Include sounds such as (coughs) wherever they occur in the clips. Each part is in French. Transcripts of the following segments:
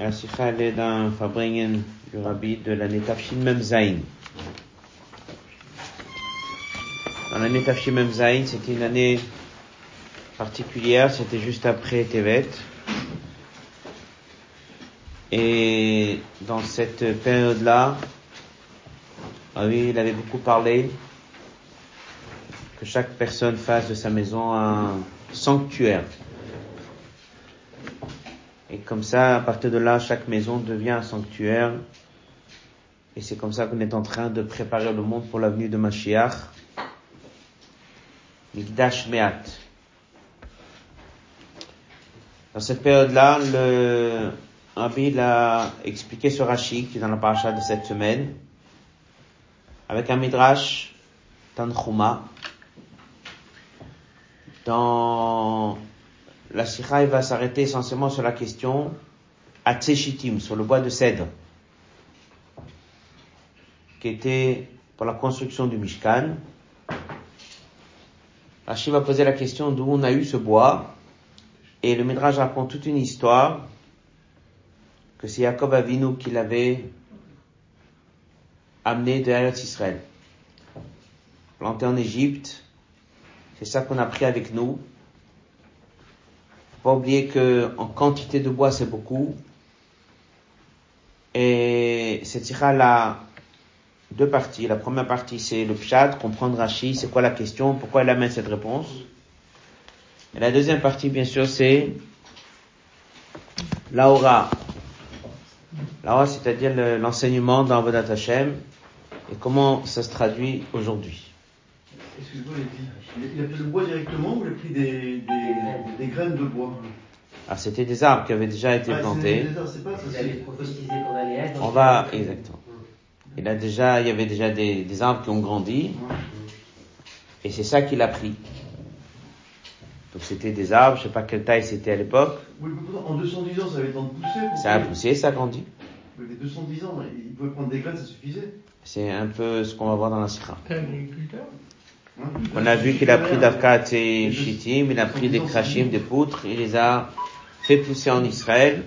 La sikha, elle est d'un Fabringen du Rabbi de l'année Tafshin Mem Zain. Dans l'année Tafshin Mem Zain, c'était une année particulière, c'était juste après Tevet. Et dans cette période-là, ah il avait beaucoup parlé que chaque personne fasse de sa maison un sanctuaire. Et comme ça, à partir de là, chaque maison devient un sanctuaire. Et c'est comme ça qu'on est en train de préparer le monde pour l'avenue de Mashiach. Mikdash Meat. Dans cette période-là, le Rabbi a expliqué ce Rashi qui est dans la paracha de cette semaine, avec un midrash Tanchuma. Dans la sikha va s'arrêter essentiellement sur la question Atseshitim, sur le bois de cèdre, qui était pour la construction du Mishkan. Rashi va poser la question d'où on a eu ce bois, et le Midrash raconte toute une histoire, que c'est Jacob Avinu qui l'avait amené de Eretz Israël. Planté en Égypte, c'est ça qu'on a pris avec nous, pas oublier que en quantité de bois c'est beaucoup. Et cette sira a deux parties. La première partie c'est le pshat, comprendre Rashi, c'est quoi la question, pourquoi elle amène cette réponse. Et la deuxième partie bien sûr c'est l'aura. L'aura c'est-à-dire l'enseignement dans Vodat Hashem et comment ça se traduit aujourd'hui. Excuse-moi, il a pris le bois directement ou il a pris des, des, des graines de bois? Ah, c'était des arbres qui avaient déjà été Ah, plantés. des arbres, pas ça. On va, exactement. Il a déjà, il y avait déjà des, des arbres qui ont grandi, et c'est ça qu'il a pris. Donc c'était des arbres, je sais pas quelle taille c'était à l'époque. Oui, en 210 ans, ça avait le temps de pousser. Ça a poussé, ça a grandi. Mais les 210 ans, il pouvait prendre des graines, ça suffisait. C'est un peu ce qu'on va voir dans la Sikha. Un agriculteur? On a vu qu'il a pris d'Afkat et Shittim, il a pris des Krashim, des poutres, il les a fait pousser en Israël,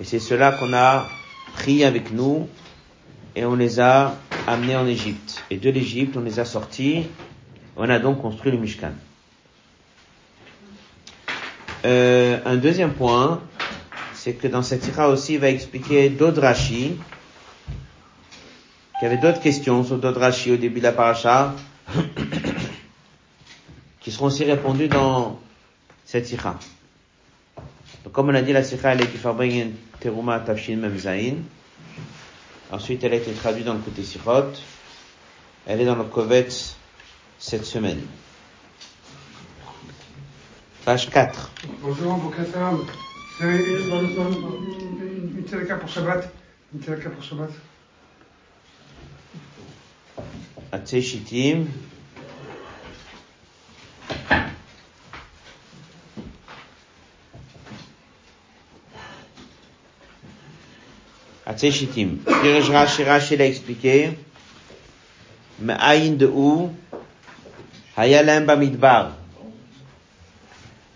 et c'est cela qu'on a pris avec nous, et on les a amenés en Égypte. Et de l'Égypte, on les a sortis, on a donc construit le Mishkan. Euh, un deuxième point, c'est que dans cette ira aussi, il va expliquer d'autres qu'il y avait d'autres questions sur d'autres au début de la paracha, qui seront aussi répondues dans cette. Donc, comme on a dit, la sikha, elle est du Farbringen Teruma Tafshin Memzain. Ensuite, elle a été traduite dans le côté Sirot. Elle est dans le Kovetz cette semaine. Page 4. Bonjour. Vous avez une, une, pour Shabbat Une pour Shabbat Atzei Shittim. Pirej Rashi, Rashi l'a expliqué. Me'ayin de où? Hayalem Bamidbar.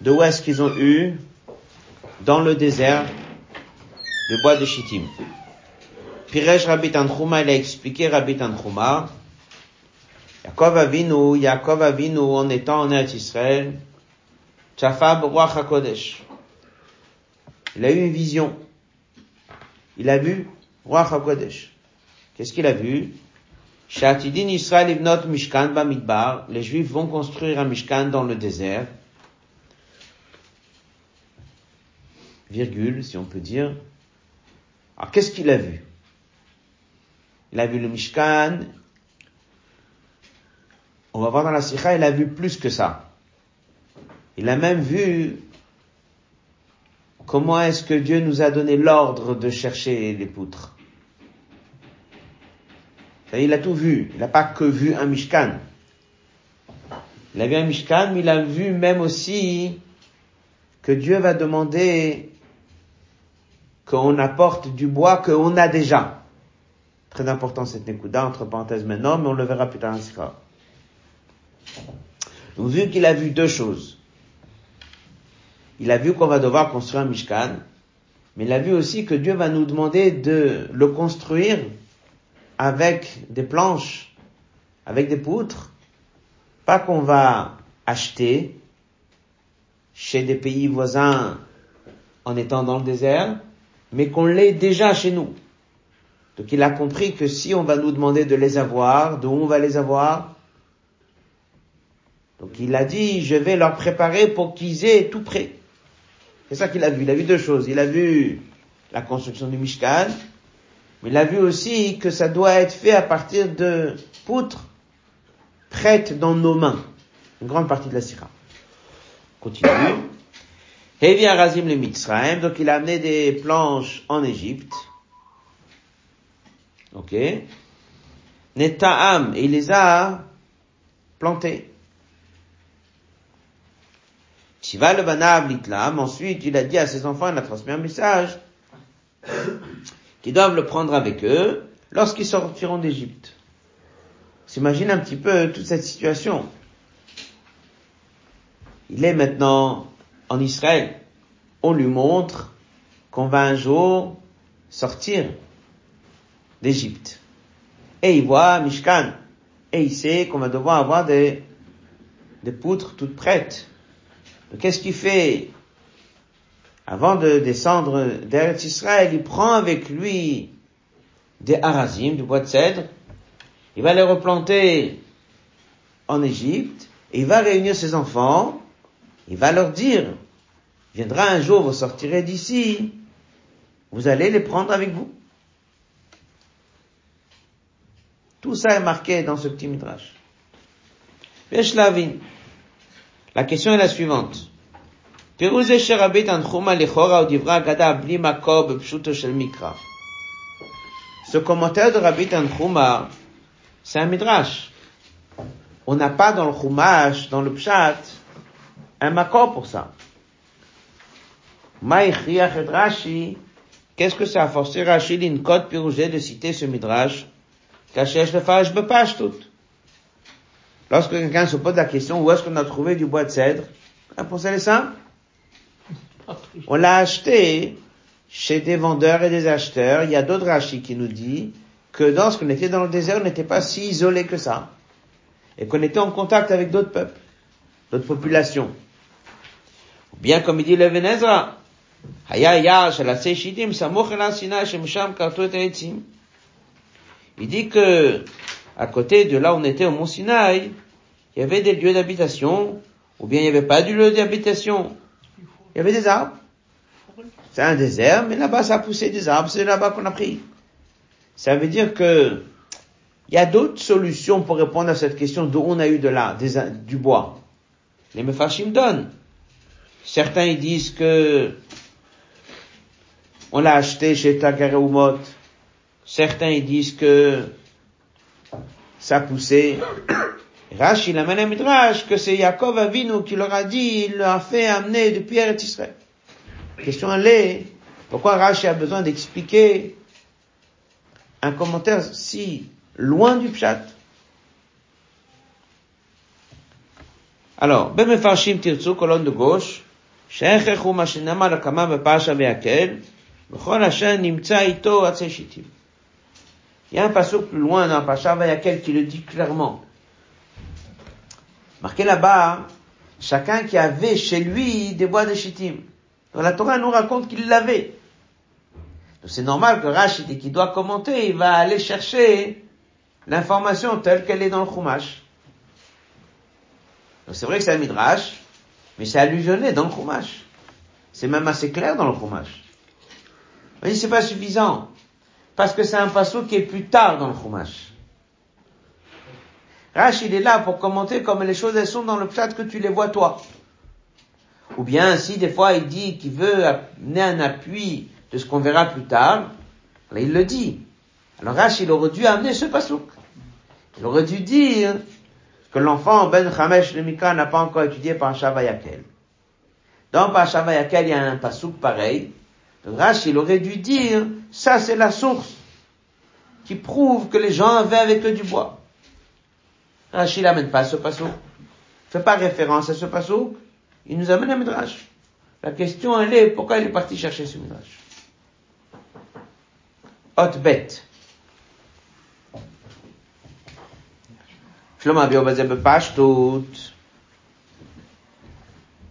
De où est-ce qu'ils ont eu? Dans le désert, le bois de Shittim? Pirej Rabbi Tanchuma, il a expliqué Rabbi Tanchuma. Yaakov Avinu, Yaakov Avinu, en étant en Eretz Israël, Tchafa Ruach HaKodesh. Il a eu une vision. Il a vu Ruach HaKodesh. Qu'est-ce qu'il a vu? Shatidin Israël Mishkan Bamidbar. Les Juifs vont construire un Mishkan dans le désert. Virgule, si on peut dire. Alors, qu'est-ce qu'il a vu? Il a vu le Mishkan, on va voir dans la Sikha, il a vu plus que ça. Il a même vu comment est-ce que Dieu nous a donné l'ordre de chercher les poutres. Il a tout vu. Il n'a pas que vu un Mishkan. Il a vu un Mishkan, mais il a vu même aussi que Dieu va demander qu'on apporte du bois qu'on a déjà. Très important cette Nekuda, entre parenthèses maintenant, mais on le verra plus tard dans la Sikha. Donc, vu qu'il a vu deux choses, il a vu qu'on va devoir construire un Mishkan, Mais il a vu aussi que Dieu va nous demander de le construire avec des planches, avec des poutres, pas qu'on va acheter chez des pays voisins en étant dans le désert, mais qu'on l'ait déjà chez nous. Donc il a compris que si on va nous demander de les avoir, d'où on va les avoir Donc il a dit, je vais leur préparer pour qu'ils aient tout prêt. C'est ça qu'il a vu. Il a vu deux choses. Il a vu la construction du Mishkan, mais il a vu aussi que ça doit être fait à partir de poutres prêtes dans nos mains. Une grande partie de la Syrah. Continue. (coughs) Hevi Arazim le Mitzrayim, donc il a amené des planches en Égypte. Ok. Neta'am, et il les a plantées. Shiva le Banab l'Itlam, ensuite il a dit à ses enfants, il a transmis un message, (clears throat) qu'ils doivent le prendre avec eux lorsqu'ils sortiront d'Égypte. S'imagine un petit peu toute cette situation. Il est maintenant en Israël. On lui montre qu'on va un jour sortir d'Égypte. Et il voit Mishkan. Et il sait qu'on va devoir avoir des, des poutres toutes prêtes. Qu'est-ce qu'il fait Avant de descendre d'Eretz Israël, il prend avec lui des harazim, du bois de cèdre. Il va les replanter en Égypte. Et il va réunir ses enfants il va leur dire, viendra un jour, vous sortirez d'ici, vous allez les prendre avec vous. Tout ça est marqué dans ce petit midrash. La question est la suivante. Ce commentaire de Rabbi Tanchuma, c'est un midrash. On n'a pas dans le Chumash, dans le Pshat, un makor pour ça. Qu'est-ce que ça a forcé Rashi l'inkot pirugé de citer ce midrash? Lorsque quelqu'un se pose la question où est-ce qu'on a trouvé du bois de cèdre, la réponse est simple. On l'a acheté chez des vendeurs et des acheteurs. Il y a d'autres Rashi qui nous dit que lorsqu'on était dans le désert, on n'était pas si isolé que ça. Et qu'on était en contact avec d'autres peuples, d'autres populations. Bien comme il dit le Venezra, il dit que, à côté de là on était au Mont Sinaï, il y avait des lieux d'habitation, ou bien il n'y avait pas de lieu d'habitation. Il y avait des arbres. C'est un désert, mais là-bas ça a poussé des arbres, c'est là-bas qu'on a pris. Ça veut dire que, il y a d'autres solutions pour répondre à cette question d'où on a eu de là, du bois. Les Mefashim donnent. Certains ils disent que on l'a acheté chez Tagareumot. Certains ils disent que ça poussait. Rashi, la amène Midrash que c'est Yaakov Avinu qui leur a dit, il leur a fait amener depuis Eretz Israël. question elle est, pourquoi Rashi a besoin d'expliquer un commentaire si loin du pshat? Alors, Bemefarshim Tirtsu, colonne de gauche, שהכרח הוא מה שנאמר הקמה בפרשה ויקל, וכל אשר נמצא איתו עצי שיטים. il y a un passage plus loin dans Pacha Vayakel qui le dit clairement. Marqué là-bas, chacun qui avait chez lui des bois de chitim. Donc la Torah nous raconte qu'il l'avait. Donc c'est normal que Rachid, qui doit commenter, il va aller chercher l'information telle qu'elle est dans le Chumash. Donc c'est vrai que c'est un midrash, mais c'est allusionné dans le Chumash. C'est même assez clair dans le Chumash. Mais c'est pas suffisant. Parce que c'est un passage qui est plus tard dans le Chumash. Rach, il est là pour commenter comme les choses sont dans le pshat que tu les vois toi. Ou bien si des fois il dit qu'il veut amener un appui de ce qu'on verra plus tard, il le dit. Alors Rach, il aurait dû amener ce pasouk. Il aurait dû dire que l'enfant Ben Chamesh de Mika n'a pas encore étudié par Vayakel. Dans Parashat Vayakel, il y a un pasouk pareil. Rash, il aurait dû dire, ça c'est la source qui prouve que les gens avaient avec eux du bois. Rash, il n'amène pas ce pasouk. Il fait pas référence à ce pasouk. Il nous amène un midrash. La question, elle est, pourquoi il est parti chercher ce midrash? hot bête.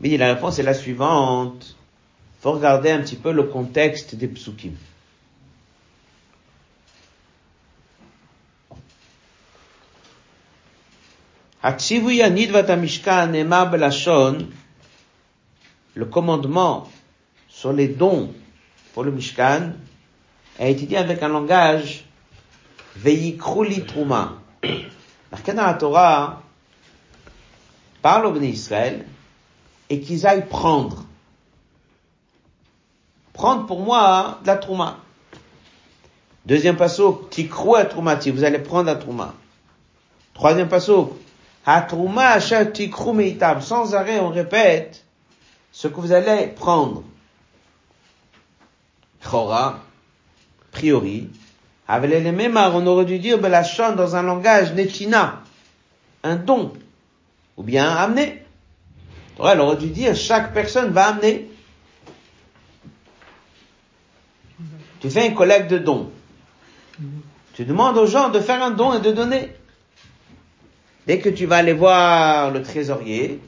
Mais la réponse est la suivante. Faut regarder un petit peu le contexte des psukim. Le commandement sur les dons pour le Mishkan a été dit avec un langage Veyikruli Truma. Dans la Torah, parle au Israël et qu'ils aillent prendre. Prendre pour moi de la Trouma. Deuxième passo, Tikrou à Trouma, vous allez prendre la Trouma. Troisième passo, Hatrouma achat Meitab. Sans arrêt, on répète ce que vous allez prendre. Chora, priori, avec les mêmes on aurait dû dire Belachon dans un langage netina, un don, ou bien amener. Elle aurait dû dire chaque personne va amener. Tu fais une collecte de dons. Tu demandes aux gens de faire un don et de donner. Dès que tu vas aller voir le trésorier,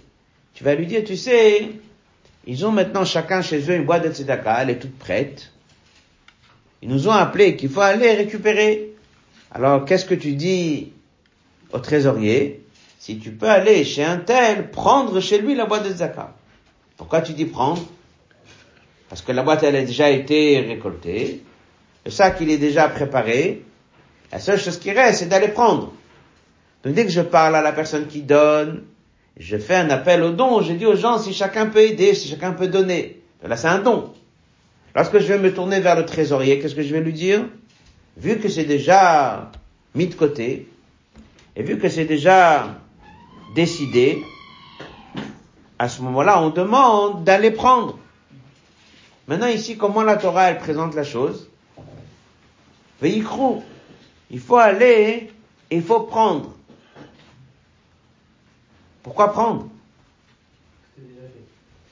tu vas lui dire, tu sais, ils ont maintenant chacun chez eux une boîte de tzedaka, elle est toute prête. Ils nous ont appelé qu'il faut aller récupérer. Alors, qu'est-ce que tu dis au trésorier? Si tu peux aller chez un tel, prendre chez lui la boîte de zakat. Pourquoi tu dis prendre? Parce que la boîte, elle a déjà été récoltée. Le sac, il est déjà préparé. La seule chose qui reste, c'est d'aller prendre. Donc, dès que je parle à la personne qui donne, je fais un appel au don. Je dis aux gens si chacun peut aider, si chacun peut donner. Là, c'est un don. Lorsque je vais me tourner vers le trésorier, qu'est-ce que je vais lui dire? Vu que c'est déjà mis de côté, et vu que c'est déjà décidé, à ce moment-là, on demande d'aller prendre. Maintenant ici, comment la Torah, elle présente la chose? Veillicrou. Il faut aller et il faut prendre. Pourquoi prendre?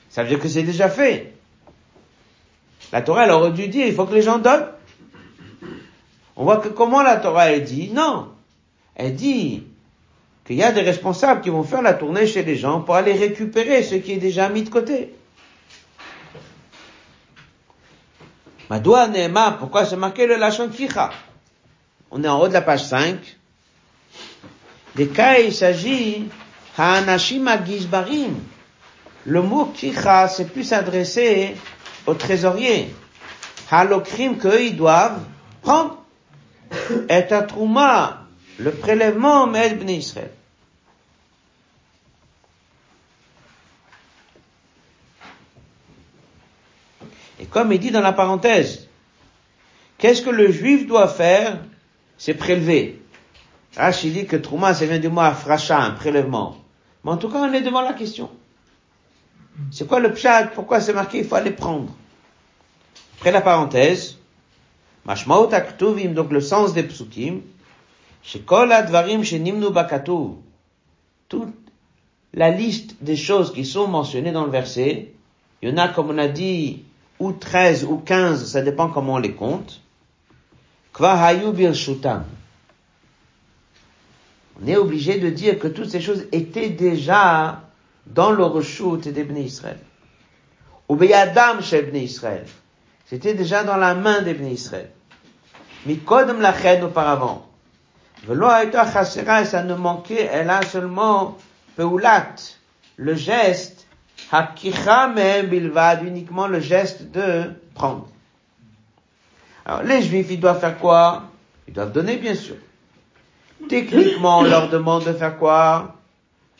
Ça veut dire que c'est déjà fait. La Torah, elle aurait dû dire, il faut que les gens donnent. On voit que comment la Torah, elle dit, non. Elle dit qu'il y a des responsables qui vont faire la tournée chez les gens pour aller récupérer ce qui est déjà mis de côté. Madoua Nema, pourquoi c'est marqué le Lachon Kicha? On est en haut de la page 5. Des cas, il s'agit Ha'anashim Gizbarim. Le mot Kicha, c'est plus adressé au trésorier. Halokrim qu'eux, ils doivent prendre. Et à Trouma, le prélèvement Ben Israël. Comme il dit dans la parenthèse, qu'est-ce que le juif doit faire? C'est prélever. Rachid dit que Trouma, ça vient du mot afracha, un prélèvement. Mais en tout cas, on est devant la question. C'est quoi le pshat? Pourquoi c'est marqué? Il faut aller prendre Après la parenthèse, Mashmaot aktuvim, donc le sens des psukim, Shekol advarim shenimnu bakatu, toute la liste des choses qui sont mentionnées dans le verset, il y en a, comme on a dit, ou 13 ou 15, ça dépend comment on les compte. On est obligé de dire que toutes ces choses étaient déjà dans le reshut des Bnei Israël. Ou beyadam chez Bnei Israël. C'était déjà dans la main des Bnei Israël. Mikodem lachen auparavant. Velo et ça ne manquait, elle a seulement peulat, le geste, hakicha bilvad, uniquement le geste de prendre. Alors, les juifs, ils doivent faire quoi? Ils doivent donner, bien sûr. Techniquement, on leur demande de faire quoi?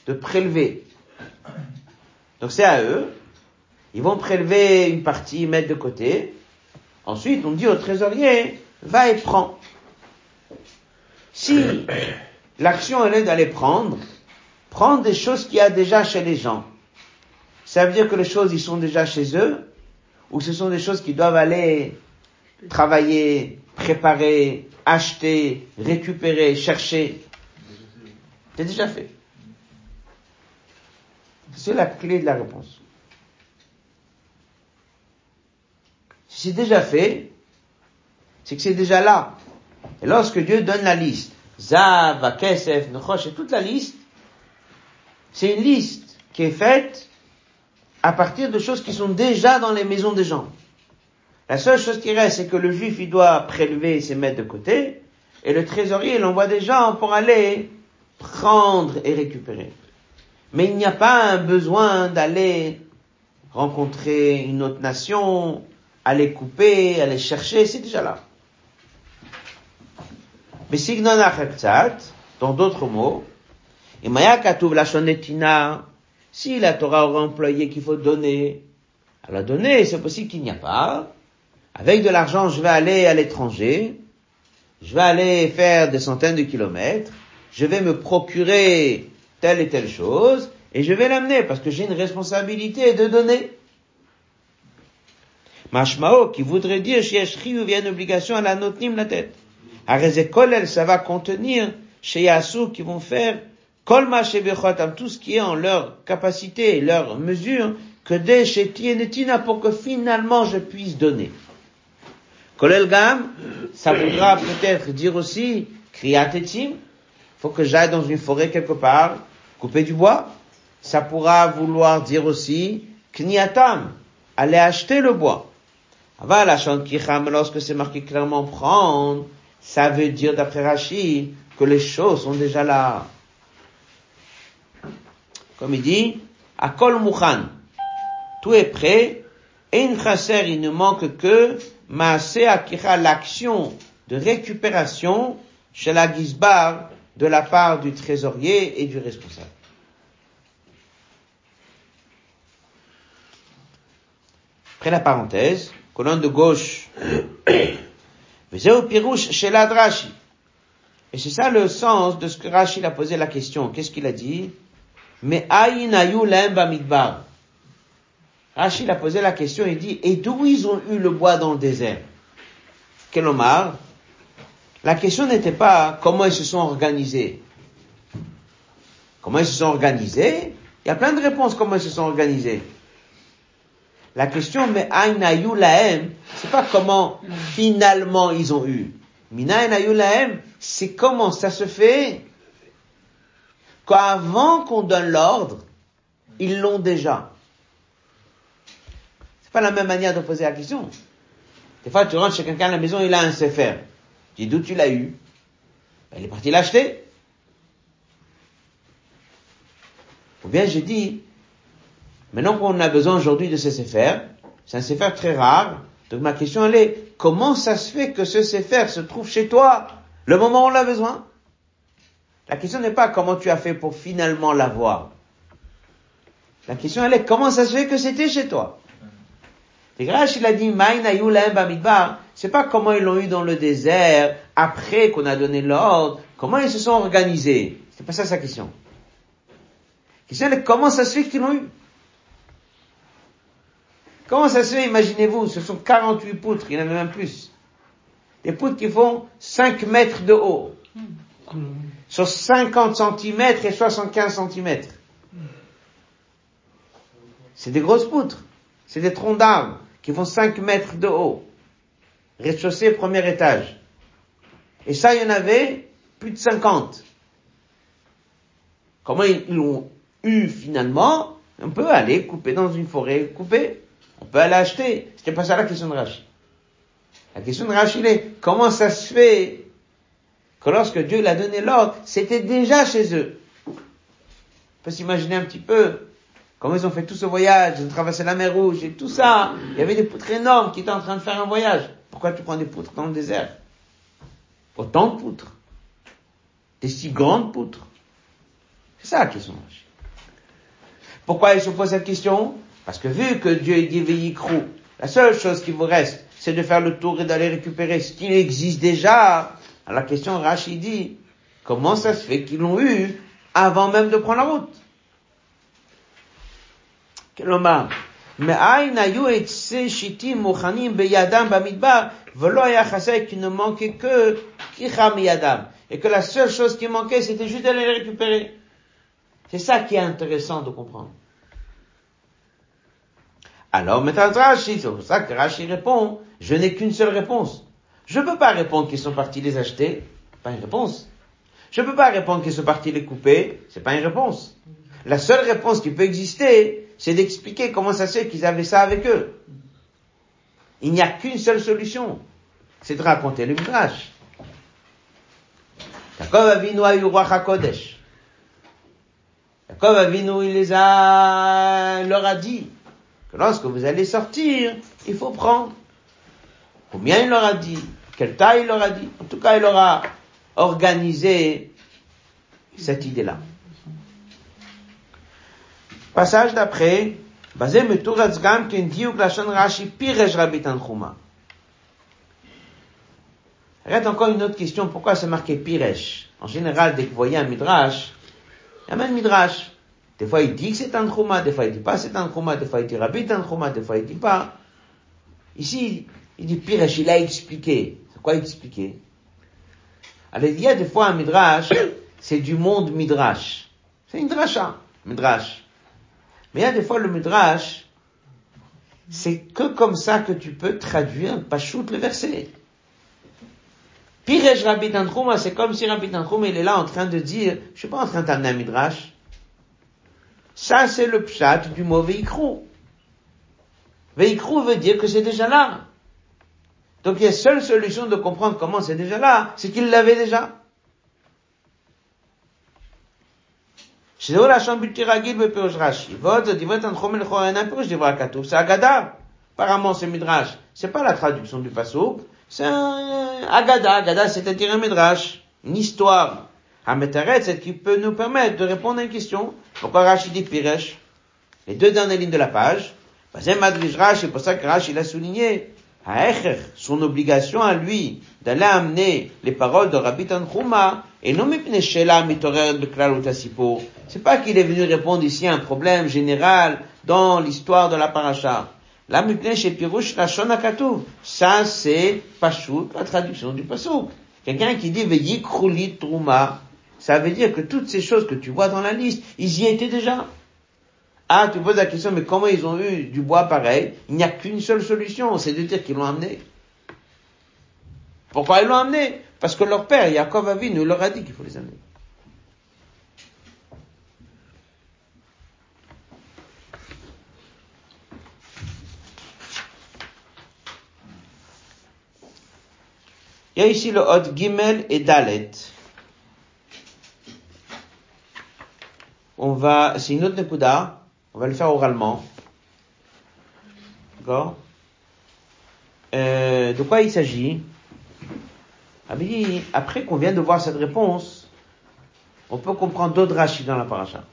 De prélever. Donc c'est à eux. Ils vont prélever une partie, mettre de côté. Ensuite, on dit au trésorier, va et prends. Si l'action elle est d'aller prendre, prendre des choses qu'il y a déjà chez les gens. Ça veut dire que les choses, ils sont déjà chez eux, ou ce sont des choses qui doivent aller travailler, préparer, acheter, récupérer, chercher. C'est déjà fait. C'est la clé de la réponse. Si c'est déjà fait, c'est que c'est déjà là. Et lorsque Dieu donne la liste, Zav, Kesef, Nechosh, et toute la liste, c'est une liste qui est faite à partir de choses qui sont déjà dans les maisons des gens. La seule chose qui reste, c'est que le juif, il doit prélever et se mettre de côté, et le trésorier, il envoie des gens pour aller prendre et récupérer. Mais il n'y a pas un besoin d'aller rencontrer une autre nation, aller couper, aller chercher, c'est déjà là. Mais dans d'autres mots, et maya la shonetina, si la Torah aura employé qu'il faut donner, la donner, c'est possible qu'il n'y a pas. Avec de l'argent, je vais aller à l'étranger, je vais aller faire des centaines de kilomètres, je vais me procurer telle et telle chose, et je vais l'amener parce que j'ai une responsabilité de donner. Mashmao, qui voudrait dire, chez ou vient une obligation à la notnim la tête. Arezekolel, ça va contenir chez Yassou qui vont faire Kolma Shebechotam, tout ce qui est en leur capacité, leur mesure, que des Netina pour que finalement je puisse donner. Kolel Gam, ça voudra peut-être dire aussi Kriatetim, faut que j'aille dans une forêt quelque part, couper du bois. Ça pourra vouloir dire aussi Kniatam, aller acheter le bois. Aval la Kicham, lorsque c'est marqué clairement prendre, ça veut dire d'après Rachid que les choses sont déjà là. Comme il dit, Akol Mukhan, tout est prêt, et une chaser, il ne manque que Maase Akira, l'action de récupération chez la Gizbar de la part du trésorier et du responsable. Après la parenthèse, colonne de gauche, (coughs) Pirouche chez. Et c'est ça le sens de ce que Rashi a posé la question. Qu'est-ce qu'il a dit? Mais Aïnayu midbar. Rashi a posé la question et dit, et d'où ils ont eu le bois dans le désert? Quel? La question n'était pas comment ils se sont organisés? Comment ils se sont organisés? Il y a plein de réponses comment ils se sont organisés. La question, mais Aïnayu laem, c'est pas comment finalement ils ont eu. Mina laem, c'est comment ça se fait qu'avant qu'on donne l'ordre, ils l'ont déjà. C'est pas la même manière de poser la question. Des fois, tu rentres chez quelqu'un à la maison, il a un sefer. Tu dis d'où tu l'as eu? Ben, il est parti l'acheter. Ou bien j'ai dit, Maintenant qu'on a besoin aujourd'hui de ce Sefer, c'est un Sefer très rare, donc ma question elle est, comment ça se fait que ce Sefer se trouve chez toi le moment où on l'a besoin? La question n'est pas comment tu as fait pour finalement l'avoir. La question elle est, comment ça se fait que c'était chez toi Et il a dit, c'est pas comment ils l'ont eu dans le désert, après qu'on a donné l'ordre, comment ils se sont organisés. C'est pas ça sa question. La question elle est, comment ça se fait qu'ils l'ont eu Comment ça se fait, imaginez-vous, ce sont 48 poutres, il y en a même plus. Des poutres qui font 5 mètres de haut. Sur 50 cm et 75 cm. C'est des grosses poutres. C'est des troncs d'arbres qui font 5 mètres de haut. Rez-de-chaussée, premier étage. Et ça, il y en avait plus de 50. Comment ils l'ont eu finalement? On peut aller couper dans une forêt, couper. On peut aller acheter. C'était pas ça la question de Rachid. La question de Rachid est, comment ça se fait que lorsque Dieu l'a donné l'ordre, c'était déjà chez eux? On peut s'imaginer un petit peu comment ils ont fait tout ce voyage, ils ont traversé la mer Rouge et tout ça. Il y avait des poutres énormes qui étaient en train de faire un voyage. Pourquoi tu prends des poutres dans le désert? Autant de poutres. Des si grandes poutres. C'est ça la question. Pourquoi ils se posent cette question? Parce que vu que Dieu est dit Veyikrou, la seule chose qui vous reste, c'est de faire le tour et d'aller récupérer ce qui existe déjà. Alors la question Rachid dit, comment ça se fait qu'ils l'ont eu avant même de prendre la route? Que kicham yadam. Et que la seule chose qui manquait, c'était juste d'aller les récupérer. C'est ça qui est intéressant de comprendre. Alors, maintenant Rashi, c'est pour ça que Rashi répond, je n'ai qu'une seule réponse. Je peux pas répondre qu'ils sont partis les acheter, pas une réponse. Je peux pas répondre qu'ils sont partis les couper, c'est pas une réponse. La seule réponse qui peut exister, c'est d'expliquer comment ça se fait qu'ils avaient ça avec eux. Il n'y a qu'une seule solution, c'est de raconter le Midrash. Yaakov Avinu a eu roi HaKodesh. Yaakov Avinu, il les a, il leur a dit que lorsque vous allez sortir, il faut prendre. Combien il leur a dit? Quelle taille il leur a dit? En tout cas, il leur a organisé cette idée-là. Passage d'après, basé meturatz Rashi Rabbi encore une autre question, pourquoi c'est marqué piresh En général, dès que vous voyez un midrash, il y a même midrash. Des fois, il dit que c'est Tanchuma, des fois, il dit pas c'est Tanchuma, des fois, il dit Rabbi Tanchuma, des fois, il dit pas. Ici, il dit piresh, il a expliqué. Quoi expliquer? Alors, il y a des fois un midrash, (coughs) c'est du monde midrash. C'est une drasha, midrash. Mais il y a des fois le midrash, c'est que comme ça que tu peux traduire pachout le verset. Pirej Rabbi Tantrouma, c'est comme si Rabbi Tantrouma, il est là en train de dire, je suis pas en train d'amener un midrash. Ça, c'est le pshat du mot veikrou. Veikrou veut dire que c'est déjà là. Donc il y a seule solution de comprendre comment c'est déjà là, c'est qu'il l'avait déjà. שזהו לשון בלתי רגיל בפירוש רש"י. ועוד זאת, דברי תנחום לכאורה אינם פירוש דברי הכתוב, c'est Agada. Apparemment, c'est Midrash. C'est pas la traduction du Passouk, c'est un Agada. Agada, c'est-à-dire un Midrash, une histoire. Hametaret, c'est qui peut nous permettre de répondre à une question. Pourquoi Rashi dit Piresh Les deux dernières lignes de la page. C'est Madrish Rashi, c'est pour ça que Rashi l'a souligné. son obligation à lui d'aller amener les paroles de Rabbi Tanchuma, et non C'est pas qu'il est venu répondre ici à un problème général dans l'histoire de la paracha. La. Ça, c'est Pashut, la traduction du Pasuk. Quelqu'un qui dit Veyikrulit Truma, ça veut dire que toutes ces choses que tu vois dans la liste, ils y étaient déjà. Ah, tu poses la question, mais comment ils ont eu du bois pareil? Il n'y a qu'une seule solution, c'est de dire qu'ils l'ont amené. Pourquoi ils l'ont amené? Parce que leur père, Yaakov Avinu, leur a dit qu'il faut les amener. Il y a ici le Hot Gimel et Dalet. On va, c'est une autre Nekuda, on va le faire oralement. D'accord euh, De quoi il s'agit? Après qu'on vient de voir cette réponse, on peut comprendre d'autres rachis dans la paracha.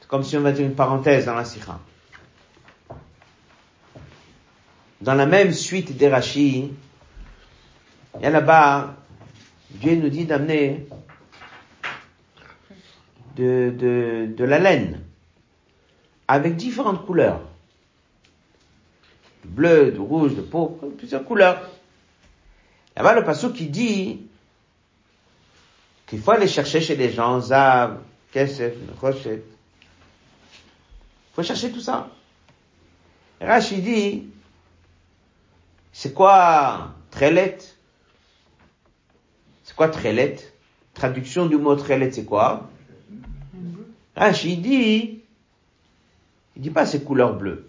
C'est comme si on mettait une parenthèse dans la sikha. Dans la même suite des rachis, il y a là-bas, Dieu nous dit d'amener de, de, de la laine avec différentes couleurs. bleu, de rouge, de pourpre, plusieurs couleurs. Là-bas, le passage qui dit qu'il faut aller chercher chez les gens, Zav, Kesef, Rochet. Il faut chercher tout ça. Rashi dit, c'est quoi Trelet? C'est quoi Trelet? Traduction du mot Trelet, c'est quoi? Rashi dit, il dit pas c'est couleur bleue.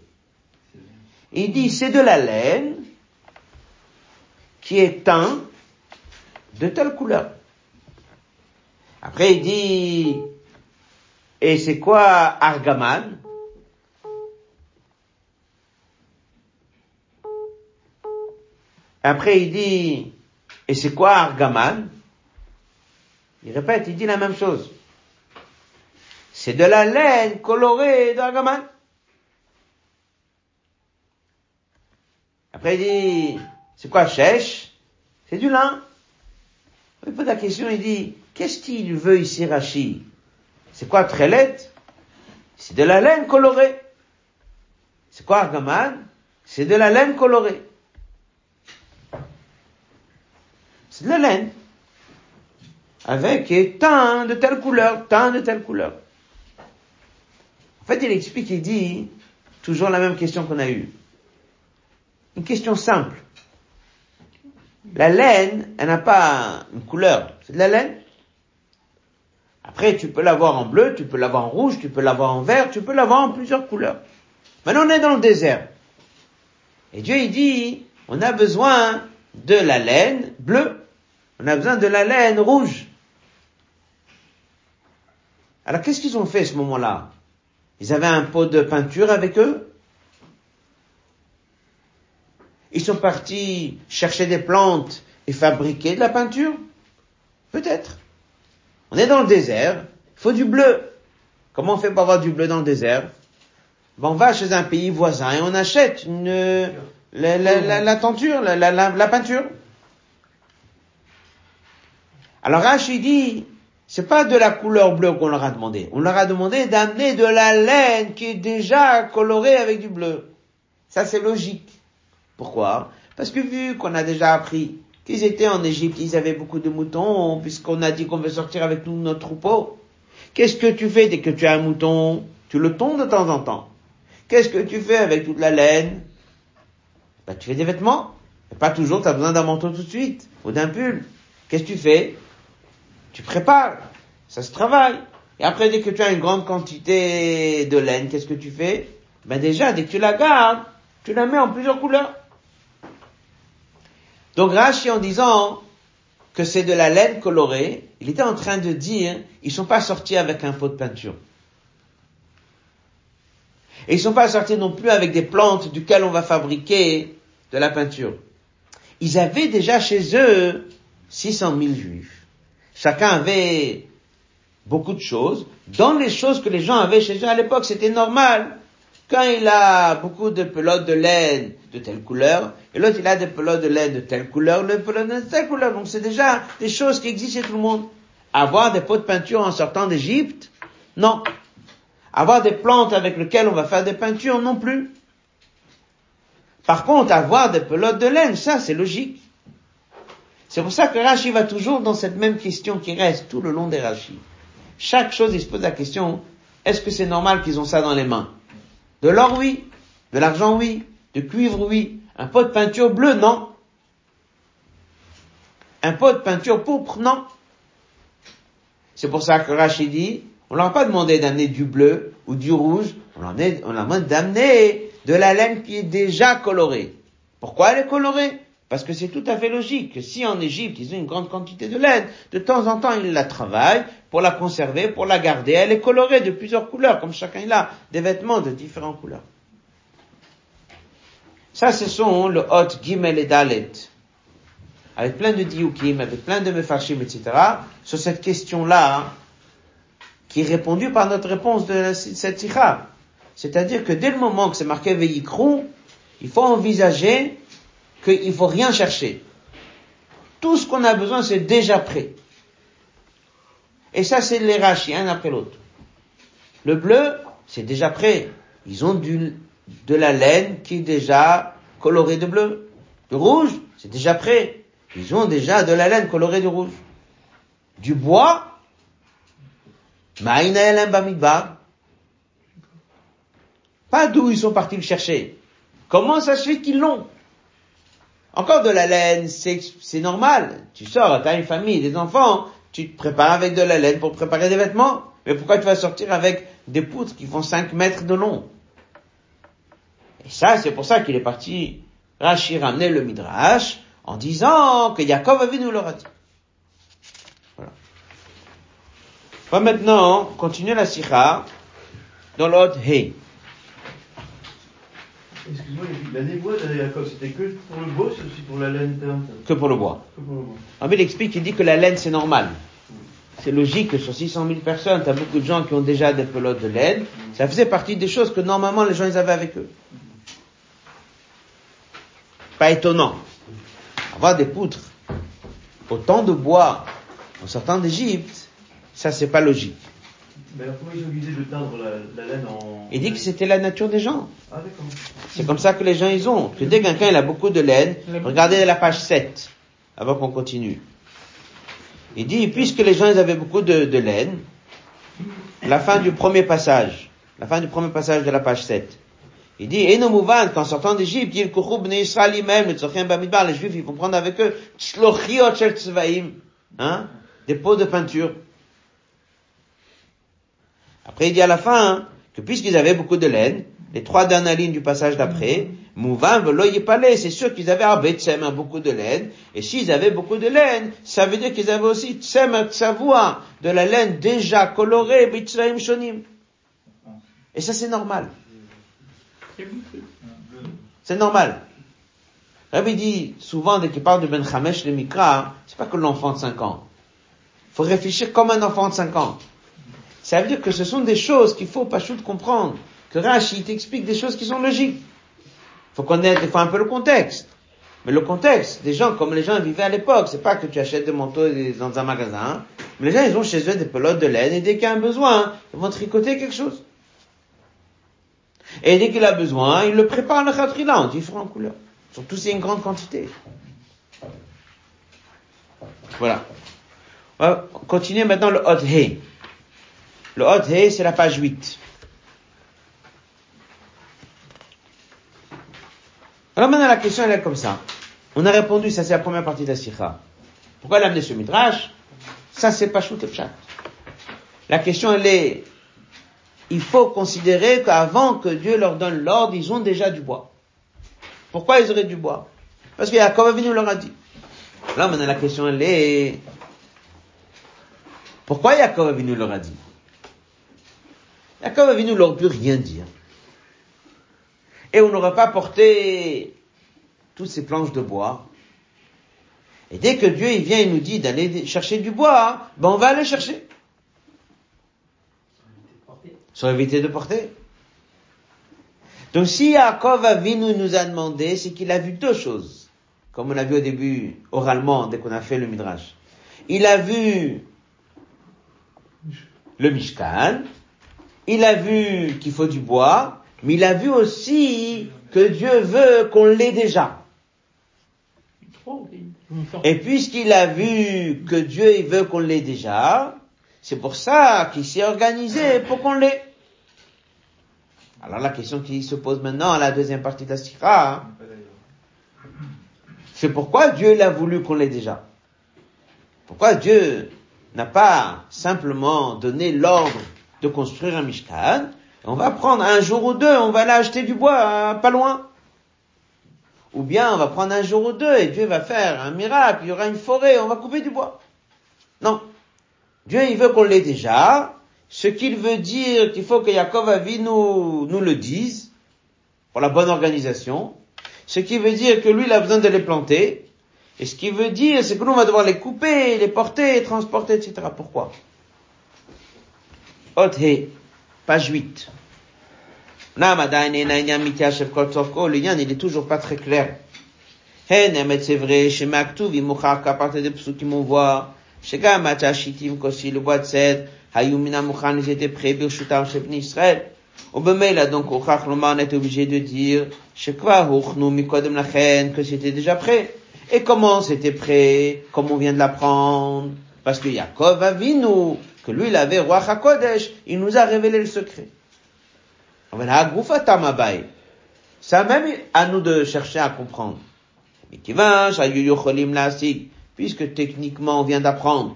Il dit c'est de la laine qui est teint de telle couleur. Après, il dit, et c'est quoi Argaman Après, il dit, et c'est quoi Argaman Il répète, il dit la même chose. C'est de la laine colorée d'Argaman. Après, il dit, c'est quoi chèche C'est du lin. Il pose la question, il dit, qu'est-ce qu'il veut ici Rachi C'est quoi trélette C'est de la laine colorée. C'est quoi argaman C'est de la laine colorée. C'est de la laine. Avec teint de telle couleur, teint de telle couleur. En fait, il explique, il dit, toujours la même question qu'on a eue. Une question simple. La laine, elle n'a pas une couleur. C'est de la laine. Après, tu peux l'avoir en bleu, tu peux l'avoir en rouge, tu peux l'avoir en vert, tu peux l'avoir en plusieurs couleurs. Maintenant, on est dans le désert. Et Dieu, il dit, on a besoin de la laine bleue. On a besoin de la laine rouge. Alors, qu'est-ce qu'ils ont fait à ce moment-là? Ils avaient un pot de peinture avec eux? Ils sont partis chercher des plantes et fabriquer de la peinture? Peut-être. On est dans le désert, il faut du bleu. Comment on fait pour avoir du bleu dans le désert? Ben, On va chez un pays voisin et on achète une, la, la, la, la tenture, la, peinture. Alors Rachid dit, c'est pas de la couleur bleue qu'on leur a demandé. On leur a demandé d'amener de la laine qui est déjà colorée avec du bleu. Ça c'est logique. Pourquoi? Parce que vu qu'on a déjà appris qu'ils étaient en Égypte, ils avaient beaucoup de moutons, puisqu'on a dit qu'on veut sortir avec nous notre troupeau. Qu'est-ce que tu fais dès que tu as un mouton? Tu le tonds de temps en temps. Qu'est-ce que tu fais avec toute la laine? Bah, Tu fais des vêtements. Pas toujours, tu as besoin d'un manteau tout de suite, ou d'un pull. Qu'est-ce que tu fais? Tu prépares. Ça se travaille. Et après, dès que tu as une grande quantité de laine, qu'est-ce que tu fais? Ben déjà, dès que tu la gardes, tu la mets en plusieurs couleurs. Donc Rashi, en disant que c'est de la laine colorée, il était en train de dire, ils sont pas sortis avec un pot de peinture. Et ils sont pas sortis non plus avec des plantes duquel on va fabriquer de la peinture. Ils avaient déjà chez eux 600 000 juifs. Chacun avait beaucoup de choses. Dans les choses que les gens avaient chez eux à l'époque, c'était normal quand il a beaucoup de pelotes de laine de telle couleur, et l'autre il a des pelotes de laine de telle couleur, le pelote de telle couleur. Donc c'est déjà des choses qui existent chez tout le monde. Avoir des pots de peinture en sortant d'Égypte, non. Avoir des plantes avec lesquelles on va faire des peintures, non plus. Par contre, avoir des pelotes de laine, ça c'est logique. C'est pour ça que Rashi va toujours dans cette même question qui reste tout le long des Rashi. Chaque chose, il se pose la question, est-ce que c'est normal qu'ils ont ça dans les mains? De l'or, oui. De l'argent, oui. De cuivre, oui. Un pot de peinture bleue, non. Un pot de peinture pourpre, non. C'est pour ça que Rachid dit, on leur a pas demandé d'amener du bleu ou du rouge, on leur a demandé d'amener de la laine qui est déjà colorée. Pourquoi elle est colorée? Parce que c'est tout à fait logique que si en Égypte ils ont une grande quantité de laine, de temps en temps ils la travaillent, pour la conserver, pour la garder. Elle est colorée de plusieurs couleurs, comme chacun a des vêtements de différentes couleurs. Ça, ce sont le hot gimel et dalet. Avec plein de diukim, avec plein de mefarshim, etc. Sur cette question-là, qui est répondue par notre réponse de cette sikha. C'est-à-dire que dès le moment que c'est marqué veikrou, il faut envisager qu'il faut rien chercher. Tout ce qu'on a besoin, c'est déjà prêt. Et ça, c'est les rachis, un après l'autre. Le bleu, c'est déjà prêt. Ils ont du, de la laine qui est déjà colorée de bleu. Le rouge, c'est déjà prêt. Ils ont déjà de la laine colorée de rouge. Du bois, pas d'où ils sont partis le chercher. Comment ça se fait qu'ils l'ont Encore de la laine, c'est normal. Tu sors, tu as une famille, des enfants, tu te prépares avec de la laine pour préparer des vêtements. Mais pourquoi tu vas sortir avec des poutres qui font 5 mètres de long? Et ça, c'est pour ça qu'il est parti Rashi ramener le Midrash en disant que Yaakov vu nous l'aura dit. Voilà. On va maintenant continuer la sikha dans l'autre He. Excuse-moi, la névoie de Yaakov, c'était que pour le bois, c'est aussi pour la laine Que pour le bois. Que pour le bois. Ah, il explique, il dit que la laine c'est normal. C'est logique que sur 600 000 personnes, tu as beaucoup de gens qui ont déjà des pelotes de laine. Ça faisait partie des choses que normalement les gens ils avaient avec eux. Pas étonnant. Avoir des poutres, autant de bois en sortant d'Égypte, ça c'est pas logique. Mais alors comment ils ont visé de teindre la, laine en... Il dit que c'était la nature des gens. Ah d'accord. C'est comme ça que les gens ils ont. Que dès qu'un il a beaucoup de laine, regardez la page 7, avant qu'on continue. Il dit, puisque les gens ils avaient beaucoup de, de laine, la fin du premier passage, la fin du premier passage de la page 7, Il dit, et qu'en sortant d'Égypte, il Israël même, bamidbar, les juifs, ils vont prendre avec eux, hein, des pots de peinture. Après, il dit à la fin, hein, que puisqu'ils avaient beaucoup de laine, les trois dernières lignes du passage d'après, Mouvan veloye palais, c'est sûr qu'ils avaient Arbetsem, hein, beaucoup de laine, et s'ils avaient beaucoup de laine, ça veut dire qu'ils avaient aussi Tsem Tsavoua, de la laine déjà colorée, Bitzraim Shonim. Et ça c'est normal. C'est normal. Rabbi dit souvent, dès qu'il parle de Ben Chamesh le Mikra, c'est pas que l'enfant de 5 ans. Faut réfléchir comme un enfant de 5 ans. Ça veut dire que ce sont des choses qu'il faut pas tout comprendre. Que Rashi t'explique des choses qui sont logiques. Faut connaître des fois un peu le contexte. Mais le contexte, des gens comme les gens vivaient à l'époque, c'est pas que tu achètes des manteaux dans un magasin, mais les gens ils ont chez eux des pelotes de laine et dès qu'il y a un besoin, ils vont tricoter quelque chose. Et dès qu'il a besoin, il le prépare le khatrila en différentes couleurs. Surtout c'est une grande quantité. Voilà. On va continuer maintenant le Hot He. Le Hot He, c'est la page 8. Alors maintenant la question elle est comme ça. On a répondu, ça c'est la première partie de la sikha. Pourquoi l'amener ce midrash? Ça c'est pas shoot chat. La question elle est, il faut considérer qu'avant que Dieu leur donne l'ordre, ils ont déjà du bois. Pourquoi ils auraient du bois? Parce que Jacob Avinu leur a dit. Là maintenant la question elle est, pourquoi Jacob Avinu leur a dit? Jacob Avinu leur pu rien dire et on n'aurait pas porté toutes ces planches de bois. Et dès que Dieu il vient et nous dit d'aller chercher du bois, ben on va aller chercher. Sans éviter de porter. Donc si Yaakov Avinu nous a demandé, c'est qu'il a vu deux choses. Comme on a vu au début, oralement, dès qu'on a fait le Midrash. Il a vu le Mishkan, il a vu qu'il faut du bois, mais il a vu aussi que Dieu veut qu'on l'ait déjà. Et puisqu'il a vu que Dieu veut qu'on l'ait déjà, c'est pour ça qu'il s'est organisé pour qu'on l'ait. Alors la question qui se pose maintenant à la deuxième partie de la Sikha, c'est pourquoi Dieu l'a voulu qu'on l'ait déjà? Pourquoi Dieu n'a pas simplement donné l'ordre de construire un Mishkan, on va prendre un jour ou deux, on va aller acheter du bois pas loin. Ou bien on va prendre un jour ou deux et Dieu va faire un miracle, il y aura une forêt, on va couper du bois. Non. Dieu, il veut qu'on l'ait déjà. Ce qu'il veut dire qu'il faut que Yaakov Avi nous, nous le dise, pour la bonne organisation. Ce qui veut dire que lui, il a besoin de les planter. Et ce qui veut dire, c'est que nous, on va devoir les couper, les porter, transporter, etc. Pourquoi? Page 8. Le il est toujours pas très clair. c'est vrai, chez Maktuv, il qu'à partir des psukim on voit, chez Gamata Shitim, qu'aussi le bois de cèdre, Hayumina Mouchan, ils étaient prêts, Birshutam, chez Israël. Au Bemela, donc, au on était obligé de dire, chez quoi, Huchnu, Mikodem Lachen, que c'était déjà prêt. Et comment c'était prêt, comme on vient de l'apprendre? Parce que Yaakov Avinu, que lui, il avait roi HaKodesh, il nous a révélé le secret. Ça même à nous de chercher à comprendre. Puisque techniquement on vient d'apprendre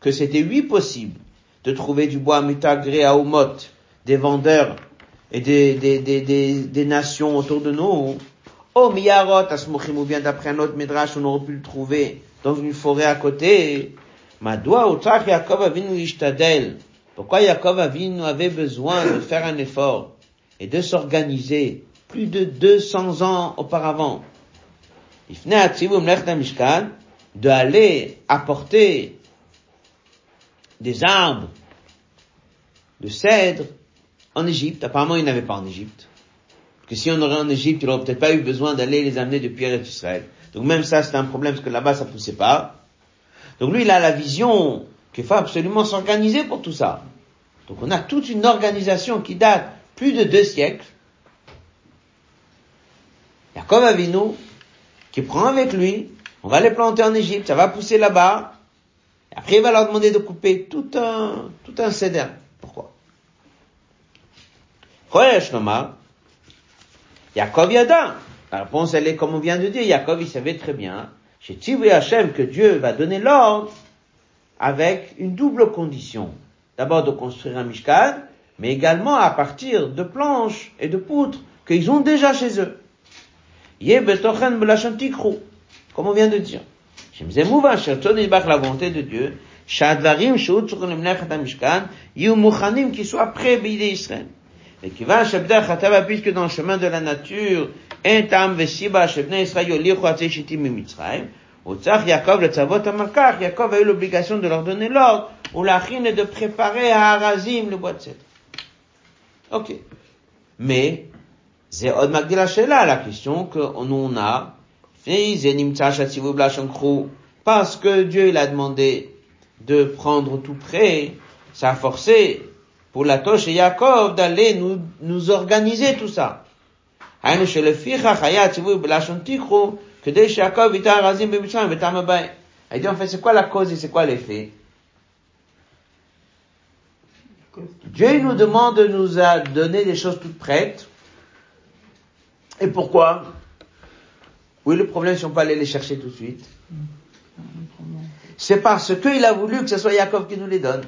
que c'était oui possible de trouver du bois mutagré à Omot, des vendeurs et des, des, des, des, des nations autour de nous. Oh, Miyarot, Asmochim, ou bien d'après un autre Midrash, on aurait pu le trouver dans une forêt à côté. Pourquoi Yaakov Avinu avait besoin de faire un effort et de s'organiser plus de 200 ans auparavant? De aller apporter des arbres de cèdre en Égypte. Apparemment, il n'avait pas en Égypte. Parce que si on aurait en Égypte, il n'aurait peut-être pas eu besoin d'aller les amener depuis Israël. Donc même ça, c'est un problème parce que là-bas, ça poussait pas. Donc lui, il a la vision qu'il faut absolument s'organiser pour tout ça. Donc on a toute une organisation qui date plus de deux siècles. Comme Avinu qui prend avec lui, on va les planter en Égypte, ça va pousser là-bas, après il va leur demander de couper tout un, tout un céder. Pourquoi? Yaakov Yada. La réponse, elle est comme on vient de dire. Yaakov, il savait très bien, chez Tivri Hachem, que Dieu va donner l'ordre avec une double condition. D'abord de construire un Mishkan, mais également à partir de planches et de poutres qu'ils ont déjà chez eux. Comme on vient de dire. la volonté de Dieu. Et qui va puisque dans le chemin de la nature, Yaakov a eu l'obligation de leur donner l'ordre, ou de préparer le bois de cèdre. Ok. Mais, c'est Od la question qu'on a, parce que Dieu il a demandé de prendre tout près, ça a forcé pour la Toche et Yaakov d'aller nous, nous organiser tout ça. Et dit en fait c'est quoi la cause et c'est quoi l'effet? Dieu nous demande de nous donner des choses toutes prêtes. Et pourquoi? Oui, le problème, si on peut aller les chercher tout de suite. C'est parce qu'il a voulu que ce soit Jacob qui nous les donne.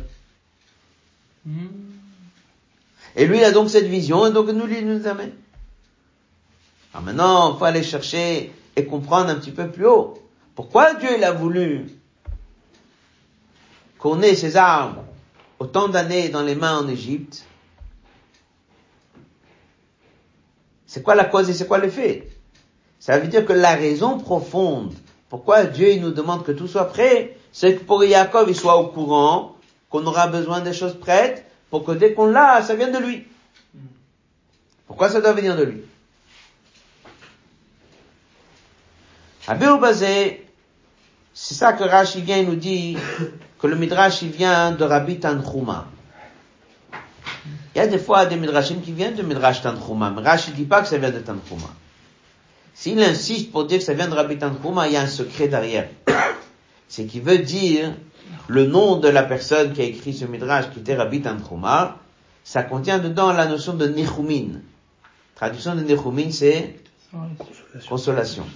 Et lui, il a donc cette vision, et donc nous, lui, nous amène. Alors maintenant, il faut aller chercher et comprendre un petit peu plus haut. Pourquoi Dieu, il a voulu qu'on ait ces arbres autant d'années dans les mains en Égypte, c'est quoi la cause et c'est quoi l'effet Ça veut dire que la raison profonde pourquoi Dieu il nous demande que tout soit prêt, c'est que pour Jacob il soit au courant qu'on aura besoin des choses prêtes pour que dès qu'on l'a, ça vienne de lui. Pourquoi ça doit venir de lui? Basé, c'est ça que Rashi vient nous dit que le Midrash il vient de Rabbi Tanchuma. Il y a des fois des Midrashim qui viennent de Midrash Tanchuma, mais Rashi dit pas que ça vient de Tanchuma. S'il insiste pour dire que ça vient de Rabbi Tanchuma, il y a un secret derrière. C'est qu'il veut dire le nom de la personne qui a écrit ce Midrash, qui était Rabbi Tanchuma, ça contient dedans la notion de Nechumin. Traduction de Nechumin, c'est consolation.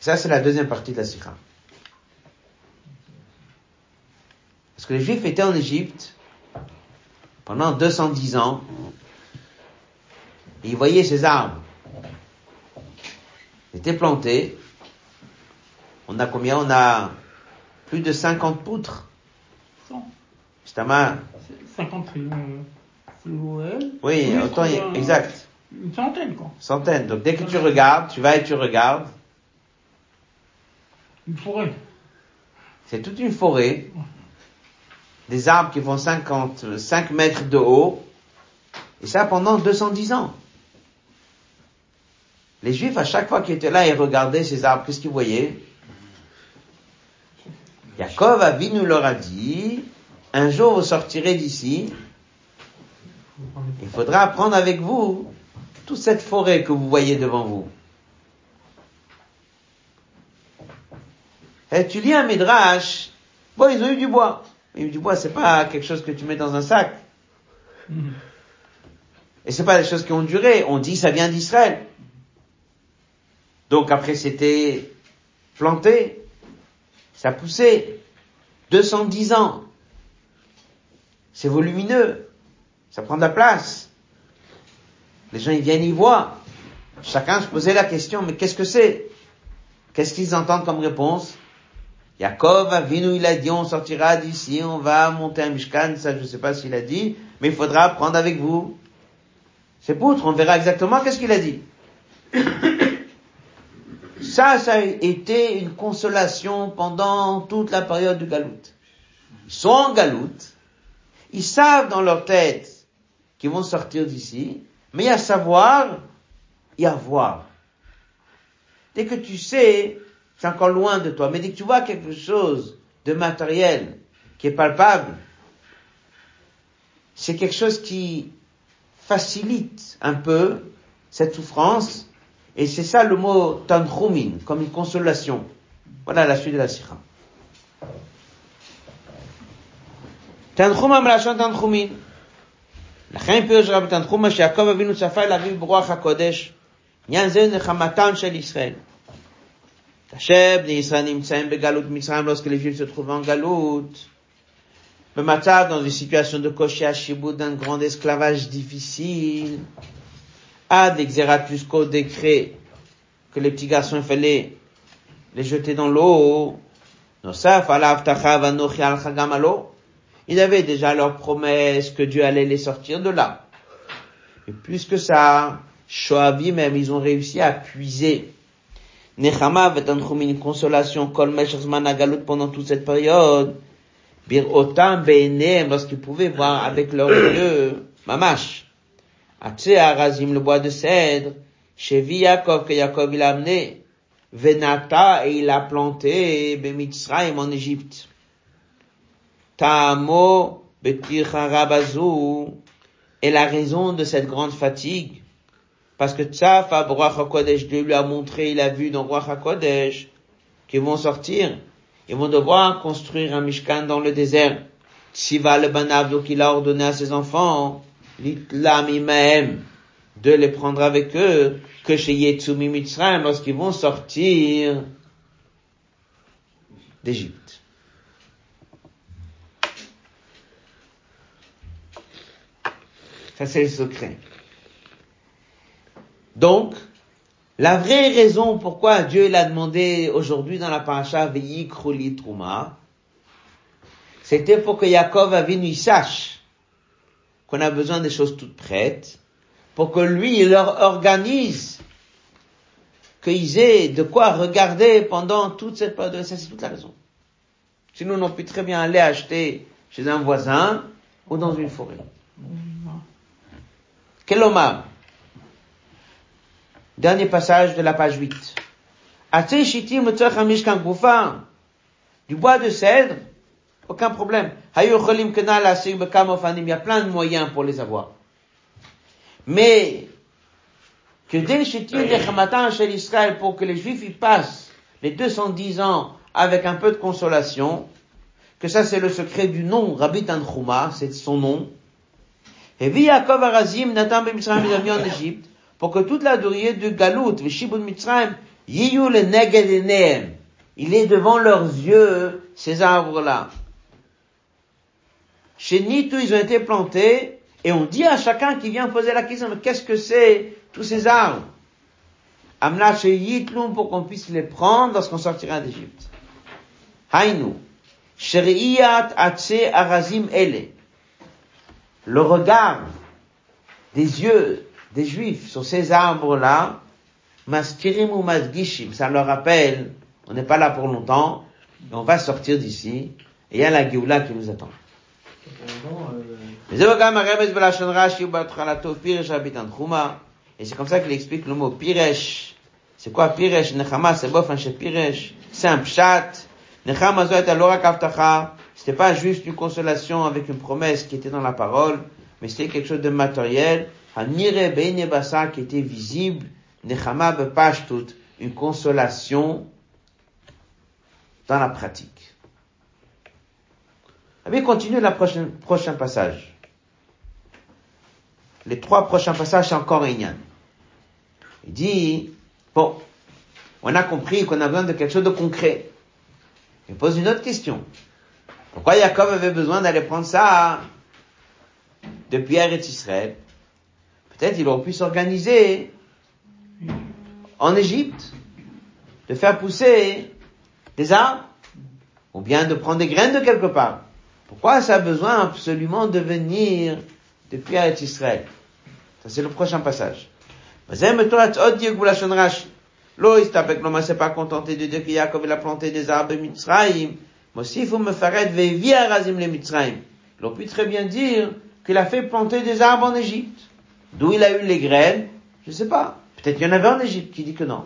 Ça, c'est la deuxième partie de la Sikha. Parce que les Juifs étaient en Égypte pendant 210 ans et ils voyaient ces arbres. Ils étaient plantés. On a combien On a plus de 50 poutres. 100. C'est à main. 50 Oui, autant, exact. Une centaine, quoi. Centaine. Donc dès que tu regardes, tu vas et tu regardes. Une forêt. C'est toute une forêt des arbres qui font 50, 5 mètres de haut, et ça pendant 210 ans. Les Juifs, à chaque fois qu'ils étaient là et regardaient ces arbres, qu'est-ce qu'ils voyaient? Yaakov nous leur a dit, un jour vous sortirez d'ici, il faudra prendre avec vous toute cette forêt que vous voyez devant vous. Et tu lis un midrash, bon, ils ont eu du bois. Mais du bois, c'est pas quelque chose que tu mets dans un sac. Mm-hmm. Et c'est pas des choses qui ont duré. On dit ça vient d'Israël. Donc après c'était planté, ça poussait. 210 ans. C'est volumineux. Ça prend de la place. Les gens ils viennent y voir. Chacun se posait la question, mais qu'est-ce que c'est? Qu'est-ce qu'ils entendent comme réponse? Yaakov Avinu, il a dit, on sortira d'ici, on va monter un Mishkan, ça je ne sais pas s'il a dit, mais il faudra prendre avec vous C'est poutres, on verra exactement qu'est-ce qu'il a dit. Ça, ça a été une consolation pendant toute la période du Galout. Ils sont en Galout, ils savent dans leur tête qu'ils vont sortir d'ici, mais il y a savoir, il y a voir. Dès que tu sais c'est encore loin de toi. Mais dès que tu vois quelque chose de matériel qui est palpable, c'est quelque chose qui facilite un peu cette souffrance. Et c'est ça le mot tanchumin, comme une consolation. Voilà la suite de la sikha. Tanchumam tanchumin. לכן פירוש רבי תנחומה שיעקב אבינו צפה אל אביו ברוח הקודש, עניין זה נחמתם של ישראל. כאשר בני ישראל נמצאים בגלות מצרים, lorsque les Juifs se trouvent en galoute, במצב, dans une situation de cocher à chibout d'un grand esclavage difficile, ad jusqu'au décret que les petits garçons, il fallait les jeter dans l'eau. Ils avaient déjà leur promesse que Dieu allait les sortir de là. Et plus que ça, Shoavi même, ils ont réussi à puiser Nechama avait une consolation, Kol Galut pendant toute cette période. Bir Otam Be'enem, lorsqu'ils pouvaient voir avec leurs yeux, Mamash. Arazim le bois de cèdre. Chevi Yaakov que Yaakov il a amené. Venata et il a planté Bemitzraim en Égypte. Ta'amo betir rabazu. Et la raison de cette grande fatigue, parce que à HaKodesh, Dieu lui a montré, il a vu dans HaKodesh, qu'ils vont sortir. Ils vont devoir construire un Mishkan dans le désert. Tsiva le Banav, donc il a ordonné à ses enfants, l'Itlam de les prendre avec eux, que chez Yetsumi Mitzrayim, lorsqu'ils vont sortir d'Égypte. Ça, c'est le secret. Donc, la vraie raison pourquoi Dieu l'a demandé aujourd'hui dans la paracha Veyikruli Truma, c'était pour que Yaakov Avinu sache qu'on a besoin des choses toutes prêtes, pour que lui, il leur organise qu'ils aient de quoi regarder pendant toute cette période. Ça, c'est toute la raison. Sinon, on peut très bien aller acheter chez un voisin ou dans une forêt. Quel homme Dernier passage de la page 8. Du bois de cèdre, aucun problème. Il y a plein de moyens pour les avoir. Mais, que dès chez Israël, pour que les Juifs y passent les 210 ans avec un peu de consolation, que ça c'est le secret du nom, Rabbi Tanchuma, c'est son nom. Et Yaakov Arazim, Nathan Ben en Égypte, pour que toute la durée de Galout, Veshibun Mitzrayim, Yiyu le Neged il est devant leurs yeux, ces arbres-là. Chez Nitu, ils ont été plantés, et on dit à chacun qui vient poser la question, mais qu'est-ce que c'est, tous ces arbres? Amna chez Yitlum, pour qu'on puisse les prendre lorsqu'on sortira d'Égypte. Hainu. Sheri'iyat Atse Arazim Ele. Le regard des yeux des juifs sur ces arbres-là, maskirim ou masgishim, ça leur rappelle, on n'est pas là pour longtemps, mais on va sortir d'ici, et il y a la Géoula qui nous attend. Et c'est comme ça qu'il explique le mot piresh. C'est quoi piresh? Nechama, c'est bof, chez piresh. C'est un pshat. Nechama zoet alora kaftacha. C'était pas juste une consolation avec une promesse qui était dans la parole, mais c'était quelque chose de matériel Hanire Basa qui était visible, Nechama Bepashtut, une consolation dans la pratique. Allez, continue le prochain, prochain passage. Les trois prochains passages, c'est encore Inyan. Il dit, bon, on a compris qu'on a besoin de quelque chose de concret. Il pose une autre question. Pourquoi Jacob avait besoin d'aller prendre ça depuis Eretz Israël Peut-être il aurait pu s'organiser en Égypte, de faire pousser des arbres, ou bien de prendre des graines de quelque part. Pourquoi ça a besoin absolument de venir depuis Eretz Israël? Ça c'est le prochain passage. Lo istabek ne s'est pas contenté de dire que Yaakov il a planté des arbres Mitzrayim. Faut me faire être vevi arazim les Mitzrayim. Aurait pu très bien dire qu'il a fait planter des arbres en Égypte. D'où il a eu les graines, je sais pas. Peut-être qu'il y en avait en Égypte qui dit que non.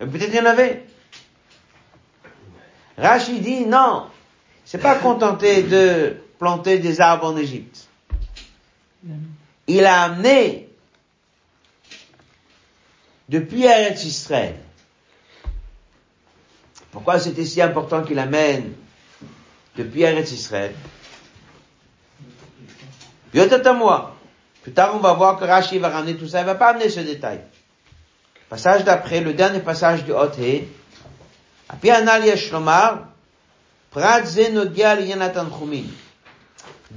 Peut-être qu'il y en avait. Rachid dit non. C'est pas contenté de planter des arbres en Égypte. Il a amené depuis Eretz Israël. Pourquoi c'était si important qu'il amène depuis Eretz Israël moi. Plus tard, on va voir que Rashi va ramener tout ça, il va pas amener ce détail. Passage d'après, le dernier passage du Hot-He.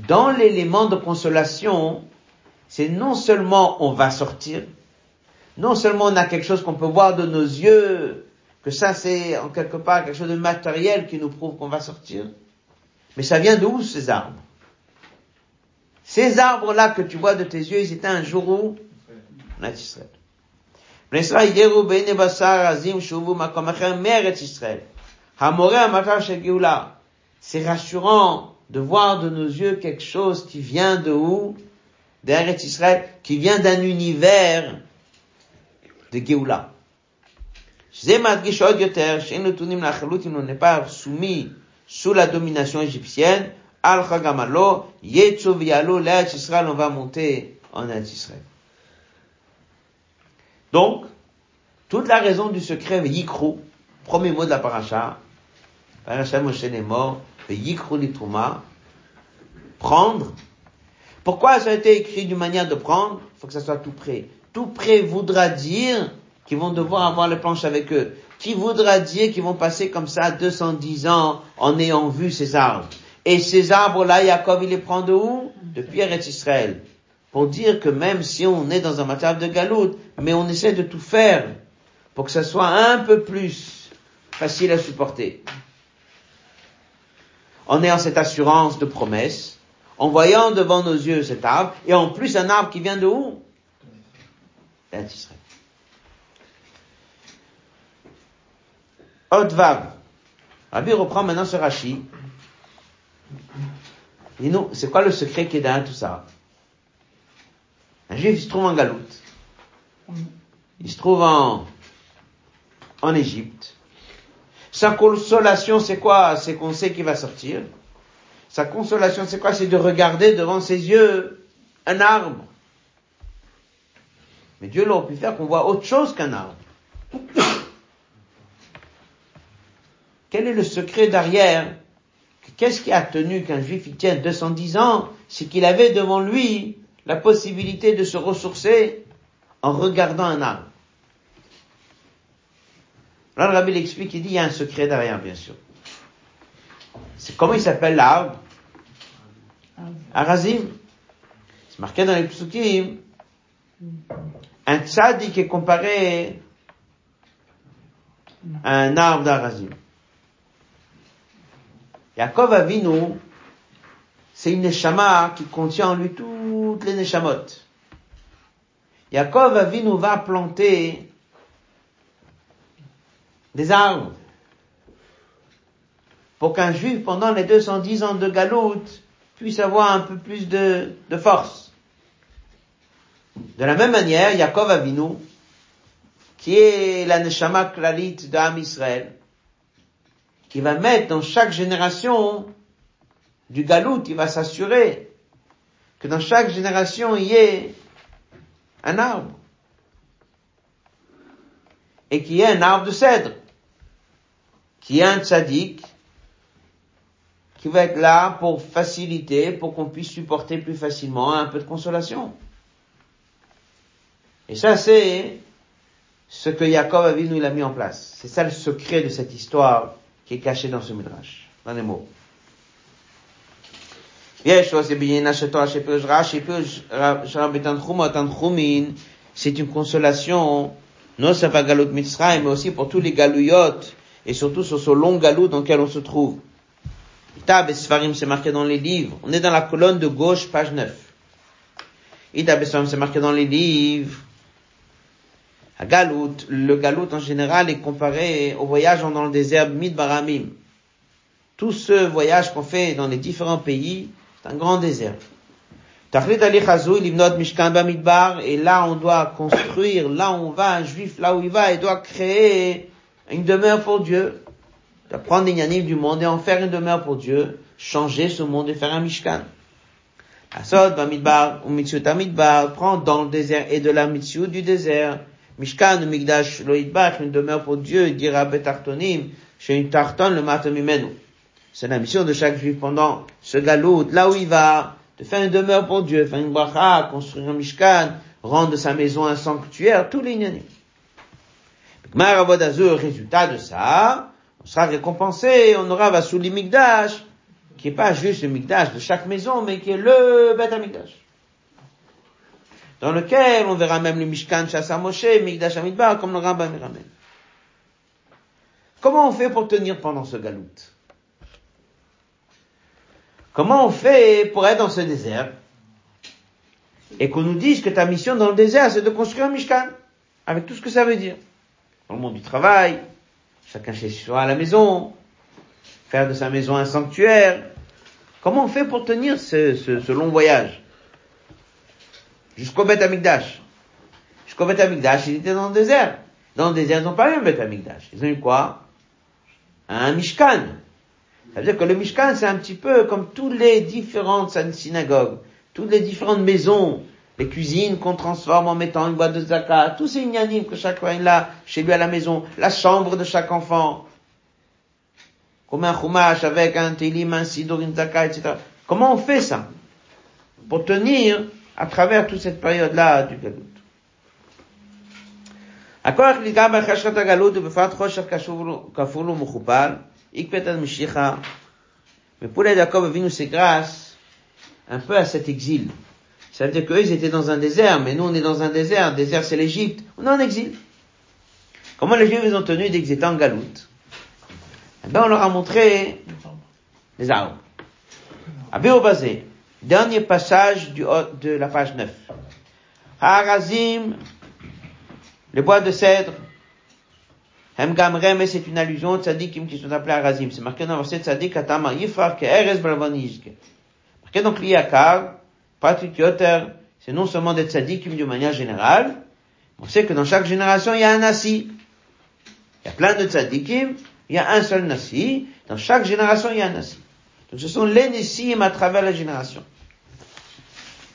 Dans l'élément de consolation, c'est non seulement on va sortir, non seulement on a quelque chose qu'on peut voir de nos yeux, que ça c'est en quelque part quelque chose de matériel qui nous prouve qu'on va sortir, mais ça vient d'où ces arbres? Ces arbres-là que tu vois de tes yeux, ils étaient un jour où? En Israël. C'est rassurant de voir de nos yeux quelque chose qui vient de où? D'Eretz Israël, qui vient d'un univers de Géoula. On n'est pas soumis sous la domination égyptienne. Al Chagamalo, Yetzo Vialo, Israël, on va monter en Eretz Israël. Donc, toute la raison du secret, Yikro, premier mot de la paracha, prendre. Pourquoi ça a été écrit d'une manière de prendre? Il faut que ça soit tout près. Tout près voudra dire qu'ils vont devoir avoir les planches avec eux. Qui voudra dire qu'ils vont passer comme ça 210 ans en ayant vu ces arbres? Et ces arbres-là, Jacob, il les prend de où? De Pierre et Israël. Pour dire que même si on est dans un matériel de galoute, mais on essaie de tout faire pour que ça soit un peu plus facile à supporter. En ayant cette assurance de promesse, en voyant devant nos yeux cet arbre, et en plus un arbre qui vient de où? D'Israël. Odvav. Rabbi reprend maintenant ce Rashi. Et nous, c'est quoi le secret qui est derrière tout ça? Un juif, se trouve en galoute. Il se trouve en, en Égypte. Sa consolation, c'est quoi? C'est qu'on sait qu'il va sortir. Sa consolation, c'est quoi? C'est de regarder devant ses yeux un arbre. Mais Dieu l'aurait pu faire qu'on voit autre chose qu'un arbre. (coughs) Quel est le secret derrière Qu'est-ce qui a tenu qu'un juif y tienne 210 ans? C'est qu'il avait devant lui la possibilité de se ressourcer en regardant un arbre. Là, le rabbi l'explique, il dit, il y a un secret derrière, bien sûr. C'est comment il s'appelle l'arbre Arazim. C'est marqué dans les psukim. Un tzaddik est comparé à un arbre d'Arazim. Yaakov Avinu, c'est une neshama qui contient en lui toutes les neshamot. Yaakov Avinu va planter des arbres pour qu'un juif, pendant les 210 ans de galoute, puisse avoir un peu plus de, force. De la même manière, Yaakov Avinu, qui est la neshama klalit d'Am Israël, qui va mettre dans chaque génération du galout, il va s'assurer que dans chaque génération il y ait un arbre. Et qu'il y ait un arbre de cèdre. Qui est un tzaddik qui va être là pour faciliter, pour qu'on puisse supporter plus facilement un peu de consolation. Et ça, c'est ce que Jacob a nous il a mis en place. C'est ça le secret de cette histoire qui est caché dans ce midrash, dans les mots. C'est une consolation, non seulement Galut Mitzrayim, mais aussi pour tous les galouyotes, et surtout sur ce long galou dans lequel on se trouve. Itab et Sfarim, c'est marqué dans les livres. On est dans la colonne de gauche, page 9. Itab et Sfarim, c'est marqué dans les livres. À Galout, le Galout en général est comparé au voyage dans le désert Midbaramim. Tout ce voyage qu'on fait dans les différents pays, c'est un grand désert. Et là, on doit construire, là on va, un juif, là où il va, il doit créer une demeure pour Dieu. Il doit prendre les yaniv du monde et en faire une demeure pour Dieu, changer ce monde et faire un mishkan. Asod, Bamidbar, Amidbar, prend dans le désert et de la Mitzvot du désert, Mishkan Migdash Loïdbach, une demeure pour Dieu, dira Betartonim, chez une tarton le matamimenu. C'est la mission de chaque juif pendant ce galop, là où il va, de faire une demeure pour Dieu, faire une bracha, construire un mishkan, rendre sa maison un sanctuaire, tous les inyanim. résultat de ça, on sera récompensé, on aura Vasuli Mikdash, qui est pas juste le Mikdash de chaque maison, mais qui est le Beth Mikdash. Dans lequel on verra même le Mishkan Shasa Moshe, Mikdash Amidbar, comme le Rambam ramène. Comment on fait pour tenir pendant ce galout? Comment on fait pour être dans ce désert? Et qu'on nous dise que ta mission dans le désert, c'est de construire un Mishkan, avec tout ce que ça veut dire. Dans le monde du travail, chacun chez soi à la maison, faire de sa maison un sanctuaire. Comment on fait pour tenir ce, long voyage Jusqu'au Beth Amikdash. Jusqu'au Beth Amikdash, ils étaient dans le désert. Dans le désert, ils n'ont pas eu un Beth Amikdash. Ils ont eu quoi Un Mishkan. Ça veut dire que le Mishkan, c'est un petit peu comme toutes les différentes synagogues, toutes les différentes maisons, les cuisines qu'on transforme en mettant une boîte de zakat, tous ces ignanim que chacun a chez lui à la maison, la chambre de chaque enfant, comme un chumash avec un télim, un sidur, une zakat, etc. Comment on fait ça pour tenir à travers toute cette période-là du galout הכוח ניכר בחשכת הגלות ובפרט חושך כפול ומכופל, עקבת המשיחה, ופולי יעקב אבינו c'est grâce un peu à cet exil. Ça veut dire qu'eux, ils étaient dans un désert, mais nous, on est dans un désert. Le désert, c'est l'Égypte. On est en exil. Comment les Juifs, ils ont tenu dès qu'ils étaient en galoute? Eh ben, on leur a montré les arbres. Abéo Bazé, dernier passage du, de la page 9. Harazim, les bois de cèdre. Hemgamrem, c'est une allusion aux tzadikim qui sont appelés Harazim. C'est marqué dans le verset tzadik atama yifar ke eres Marqué donc l'Iyakar, Patrick Yotter, c'est non seulement des tzadikim de manière générale, on sait que dans chaque génération, il y a un nasi. Il y a plein de tzadikim, il y a un seul nasi. Dans chaque génération, il y a un nasi. Donc ce sont les nassim à travers la génération.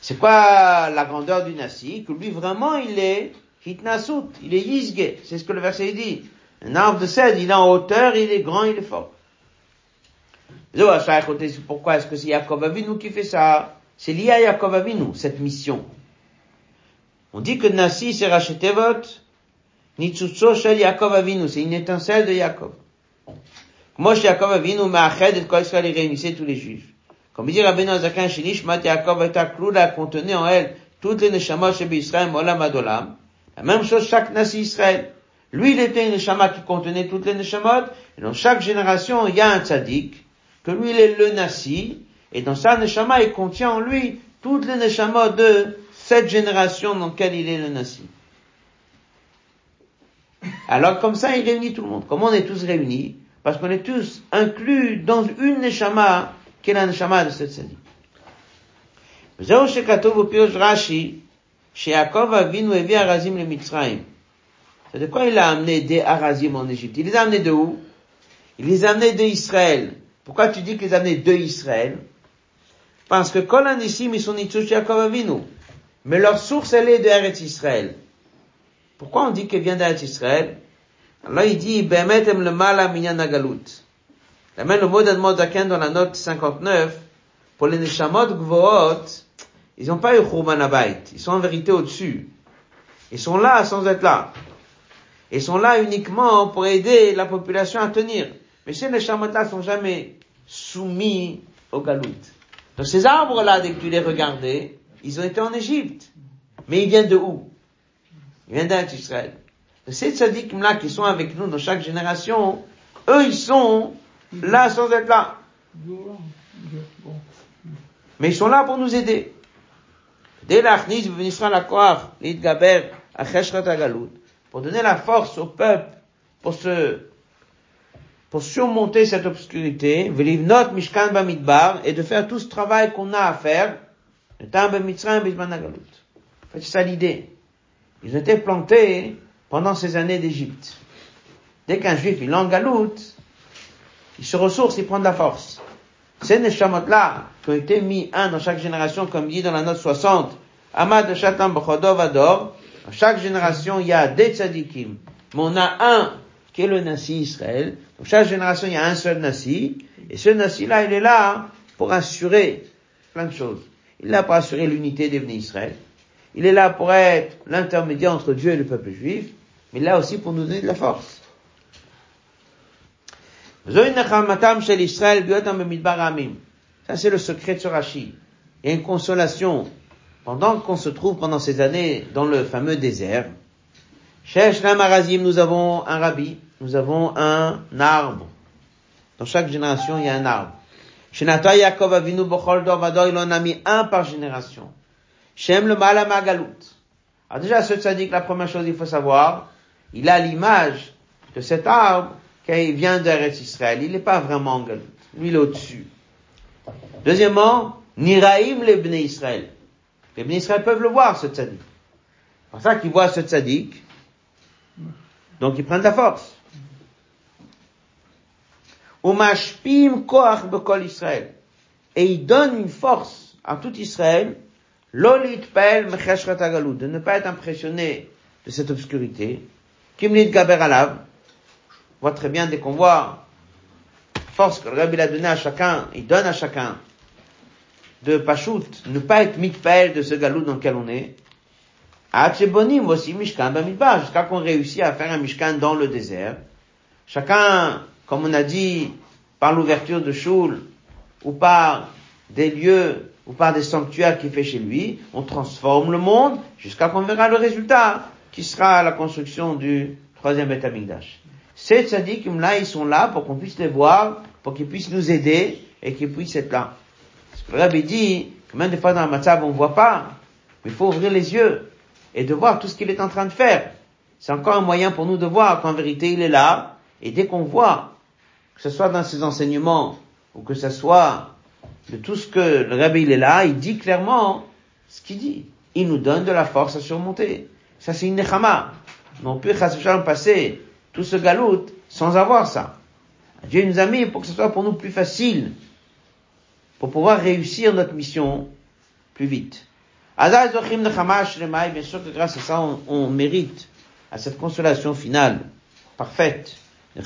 C'est quoi la grandeur du nasi Que lui vraiment, il est hitnasut, il est yizge. C'est ce que le verset dit. Un arbre de cèdre, il est en hauteur, il est grand, il est fort. Pourquoi est-ce que c'est Yaakov Avinu qui fait ça? C'est lié à Yaakov Avinu, cette mission. On dit que Nassi, c'est Rachetevot, Nitzutso Shel Yaakov Avinu, c'est une étincelle de Yaakov. Moi, chez Yaakov Avinu, Ma'ached et Kol Israël, réunissait tous les juifs. Comme il dit Rabbeinu Azakan Shenish, Mat Yaakov et Akloula contenait en elle toutes les neshamot chez Israël, Olam Adolam. La même chose chaque Nassi Israël. Lui, il était une neshama qui contenait toutes les neshamot, et dans chaque génération, il y a un tzaddik, que lui, il est le Nassi, et dans sa neshama, il contient en lui toutes les neshamot de cette génération dans laquelle il est le nasi. Alors comme ça, il réunit tout le monde. Comment on est tous réunis Parce qu'on est tous inclus dans une neshama qui est la neshama de cette série. זהו שכתוב בפירוש רש"י, שיעקב אבינו הביא ארזים למצרים. C'est de quoi il a amené des Arazim en Égypte Il les a amenés de où Il les a amenés d'Israël. Pourquoi tu dis qu'il les a amenés de Israël parce que Kol Anissim, ils sont Avinu. Mais leur source, elle est de Eretz Israël. Pourquoi on dit qu'elle vient d'Eretz Israël? Alors il dit, Bemetem le mala minyan agalut. Même le mot d'Admodaken dans la note 59, pour les Neshamot Gvoot, ils n'ont pas eu Churban Abayt. Ils sont en vérité au-dessus. Ils sont là sans être là. Ils sont là uniquement pour aider la population à tenir. Mais ces Neshamot-là sont jamais soumis au Galout. Donc ces arbres-là, dès que tu les regardais, ils ont été en Égypte. Mais ils viennent de où? Ils viennent d'Israël. Israël. Ces tzadikim-là qui sont avec nous dans chaque génération, eux, ils sont là sans être là. Mais ils sont là pour nous aider. Dès l'Achnis, la croire, l'Idgaber, pour donner la force au peuple, pour se pour surmonter cette obscurité, notre Mishkan Bamidbar, et de faire tout ce travail qu'on a à faire, le c'est ça l'idée. Ils ont été plantés pendant ces années d'Égypte. Dès qu'un juif, il en galoute, il se ressource, il prend de la force. Ces neshamot-là, qui ont été mis un dans chaque génération, comme dit dans la note 60, Amad Shatam Bchodov Ador, dans chaque génération, il y a des tzadikim. Mais on a un qui est le Nassi Israël. Chaque génération, il y a un seul Nassi. Et ce Nassi-là, il est là pour assurer plein de choses. Il est là pour assurer l'unité des Israël. Il est là pour être l'intermédiaire entre Dieu et le peuple juif, mais là aussi pour nous donner de la force. Ça, c'est le secret de ce Rashi. Il y a une consolation pendant qu'on se trouve pendant ces années dans le fameux désert. Chez Marazim, nous avons un rabbi, nous avons un arbre. Dans chaque génération, il y a un arbre. Chez Nata Yaakov Avinu Bochol Dovador, il en a mis un par génération. Shem le Malama Galout. Alors déjà, ce tzaddik, la première chose il faut savoir, il a l'image de cet arbre qui vient d'Eretz Israël. Il n'est pas vraiment en Galout. Lui, il est au-dessus. Deuxièmement, Niraim les Bnei Israël. Les Bnei Israël peuvent le voir, ce tzaddik. C'est pour ça qu'ils voient ce tzaddik. Donc ils prennent la force. Koach bekol Israël. Et il donne une force à tout Israël, lolit pel de ne pas être impressionné de cette obscurité. Kimlit gaber alav. On voit très bien dès qu'on voit force que le Rabbi a donné à chacun, il donne à chacun de Pachout, ne pas être mitpael de ce galou dans lequel on est. Bonim aussi Mishkan Bamidbar, jusqu'à qu'on réussit à faire un Mishkan dans le désert. Chacun, comme on a dit, par l'ouverture de Shul, ou par des lieux, ou par des sanctuaires qu'il fait chez lui, on transforme le monde jusqu'à qu'on verra le résultat, qui sera la construction du troisième Betamikdash. Ces tzadikim là, ils sont là pour qu'on puisse les voir, pour qu'ils puissent nous aider, et qu'ils puissent être là. Le Rabbi dit que même des fois dans la matzab on ne voit pas, mais il faut ouvrir les yeux et de voir tout ce qu'il est en train de faire. C'est encore un moyen pour nous de voir qu'en vérité il est là, et dès qu'on voit, que ce soit dans ses enseignements, ou que ce soit de tout ce que le Rabbi il est là, il dit clairement ce qu'il dit. Il nous donne de la force à surmonter. Ça c'est une nechama. On peut passer tout ce galout sans avoir ça. Dieu nous a mis pour que ce soit pour nous plus facile pour pouvoir réussir notre mission plus vite. Bien sûr que grâce à ça, on, on mérite à cette consolation finale, parfaite. La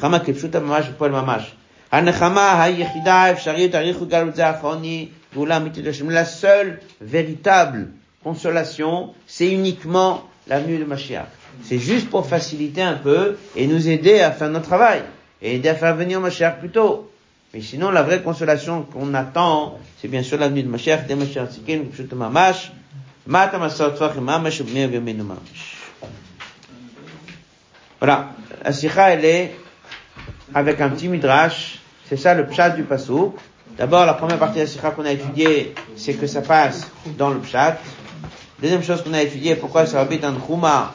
seule véritable consolation, c'est uniquement la venue de Mashiach. C'est juste pour faciliter un peu et nous aider à faire notre travail et aider à faire venir Mashiach plus tôt. Mais sinon, la vraie consolation qu'on attend, c'est bien sûr l'avenue de Mashiach, de Mashiach Tzikin, Pshut Mamash, Mata Masot Tvach Mamash, Vemenu Mamash. Voilà. La sikha, elle est avec un petit midrash. C'est ça le pshat du pasuk. D'abord, la première partie de la sikha qu'on a étudiée, c'est que ça passe dans le pshat. Deuxième chose qu'on a étudiée, pourquoi ça habite en Chouma,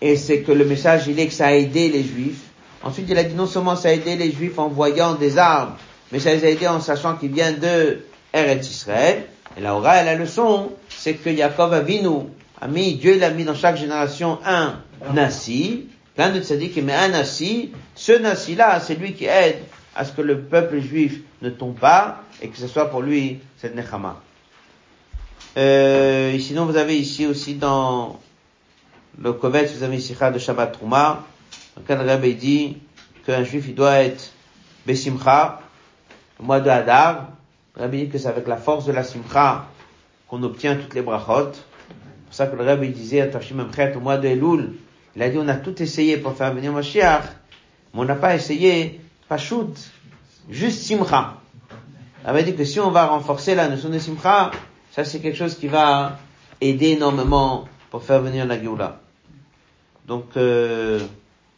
et c'est que le message, il est que ça a aidé les juifs. Ensuite, il a dit non seulement ça a aidé les Juifs en voyant des arbres, mais ça les a aidés en sachant qu'ils viennent de Eretz Israël. Et la aura, la leçon, c'est que Yaakov Avinu a mis, Dieu l'a mis dans chaque génération un Nassi, plein de tzaddik, mais un Nassi. Ce Nassi-là, c'est lui qui aide à ce que le peuple juif ne tombe pas et que ce soit pour lui cette Nechama. Euh, sinon, vous avez ici aussi dans le Kovetz, vous avez ici de Shabbat Trouma, quand le Rabbi dit qu'un juif, il doit être Besimcha, le mois de Hadar, le Rabbi dit que c'est avec la force de la Simcha qu'on obtient toutes les brachot. C'est pour ça que le Rabbi disait à Tashim au mois de Elul, il a dit on a tout essayé pour faire venir Mashiach, mais on n'a pas essayé Pashut, juste Simcha. Il avait dit que si on va renforcer la notion de Simcha, ça c'est quelque chose qui va aider énormément pour faire venir la Géoula. Donc, euh,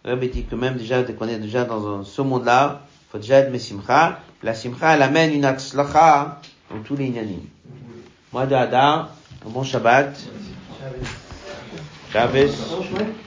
Rabbi dit que même déjà, dès qu'on est déjà dans ce monde-là, faut déjà être Messimcha. La Simcha, elle amène une atzlacha dans tous les inanimes. Moi bon Shabbat. Shabbat.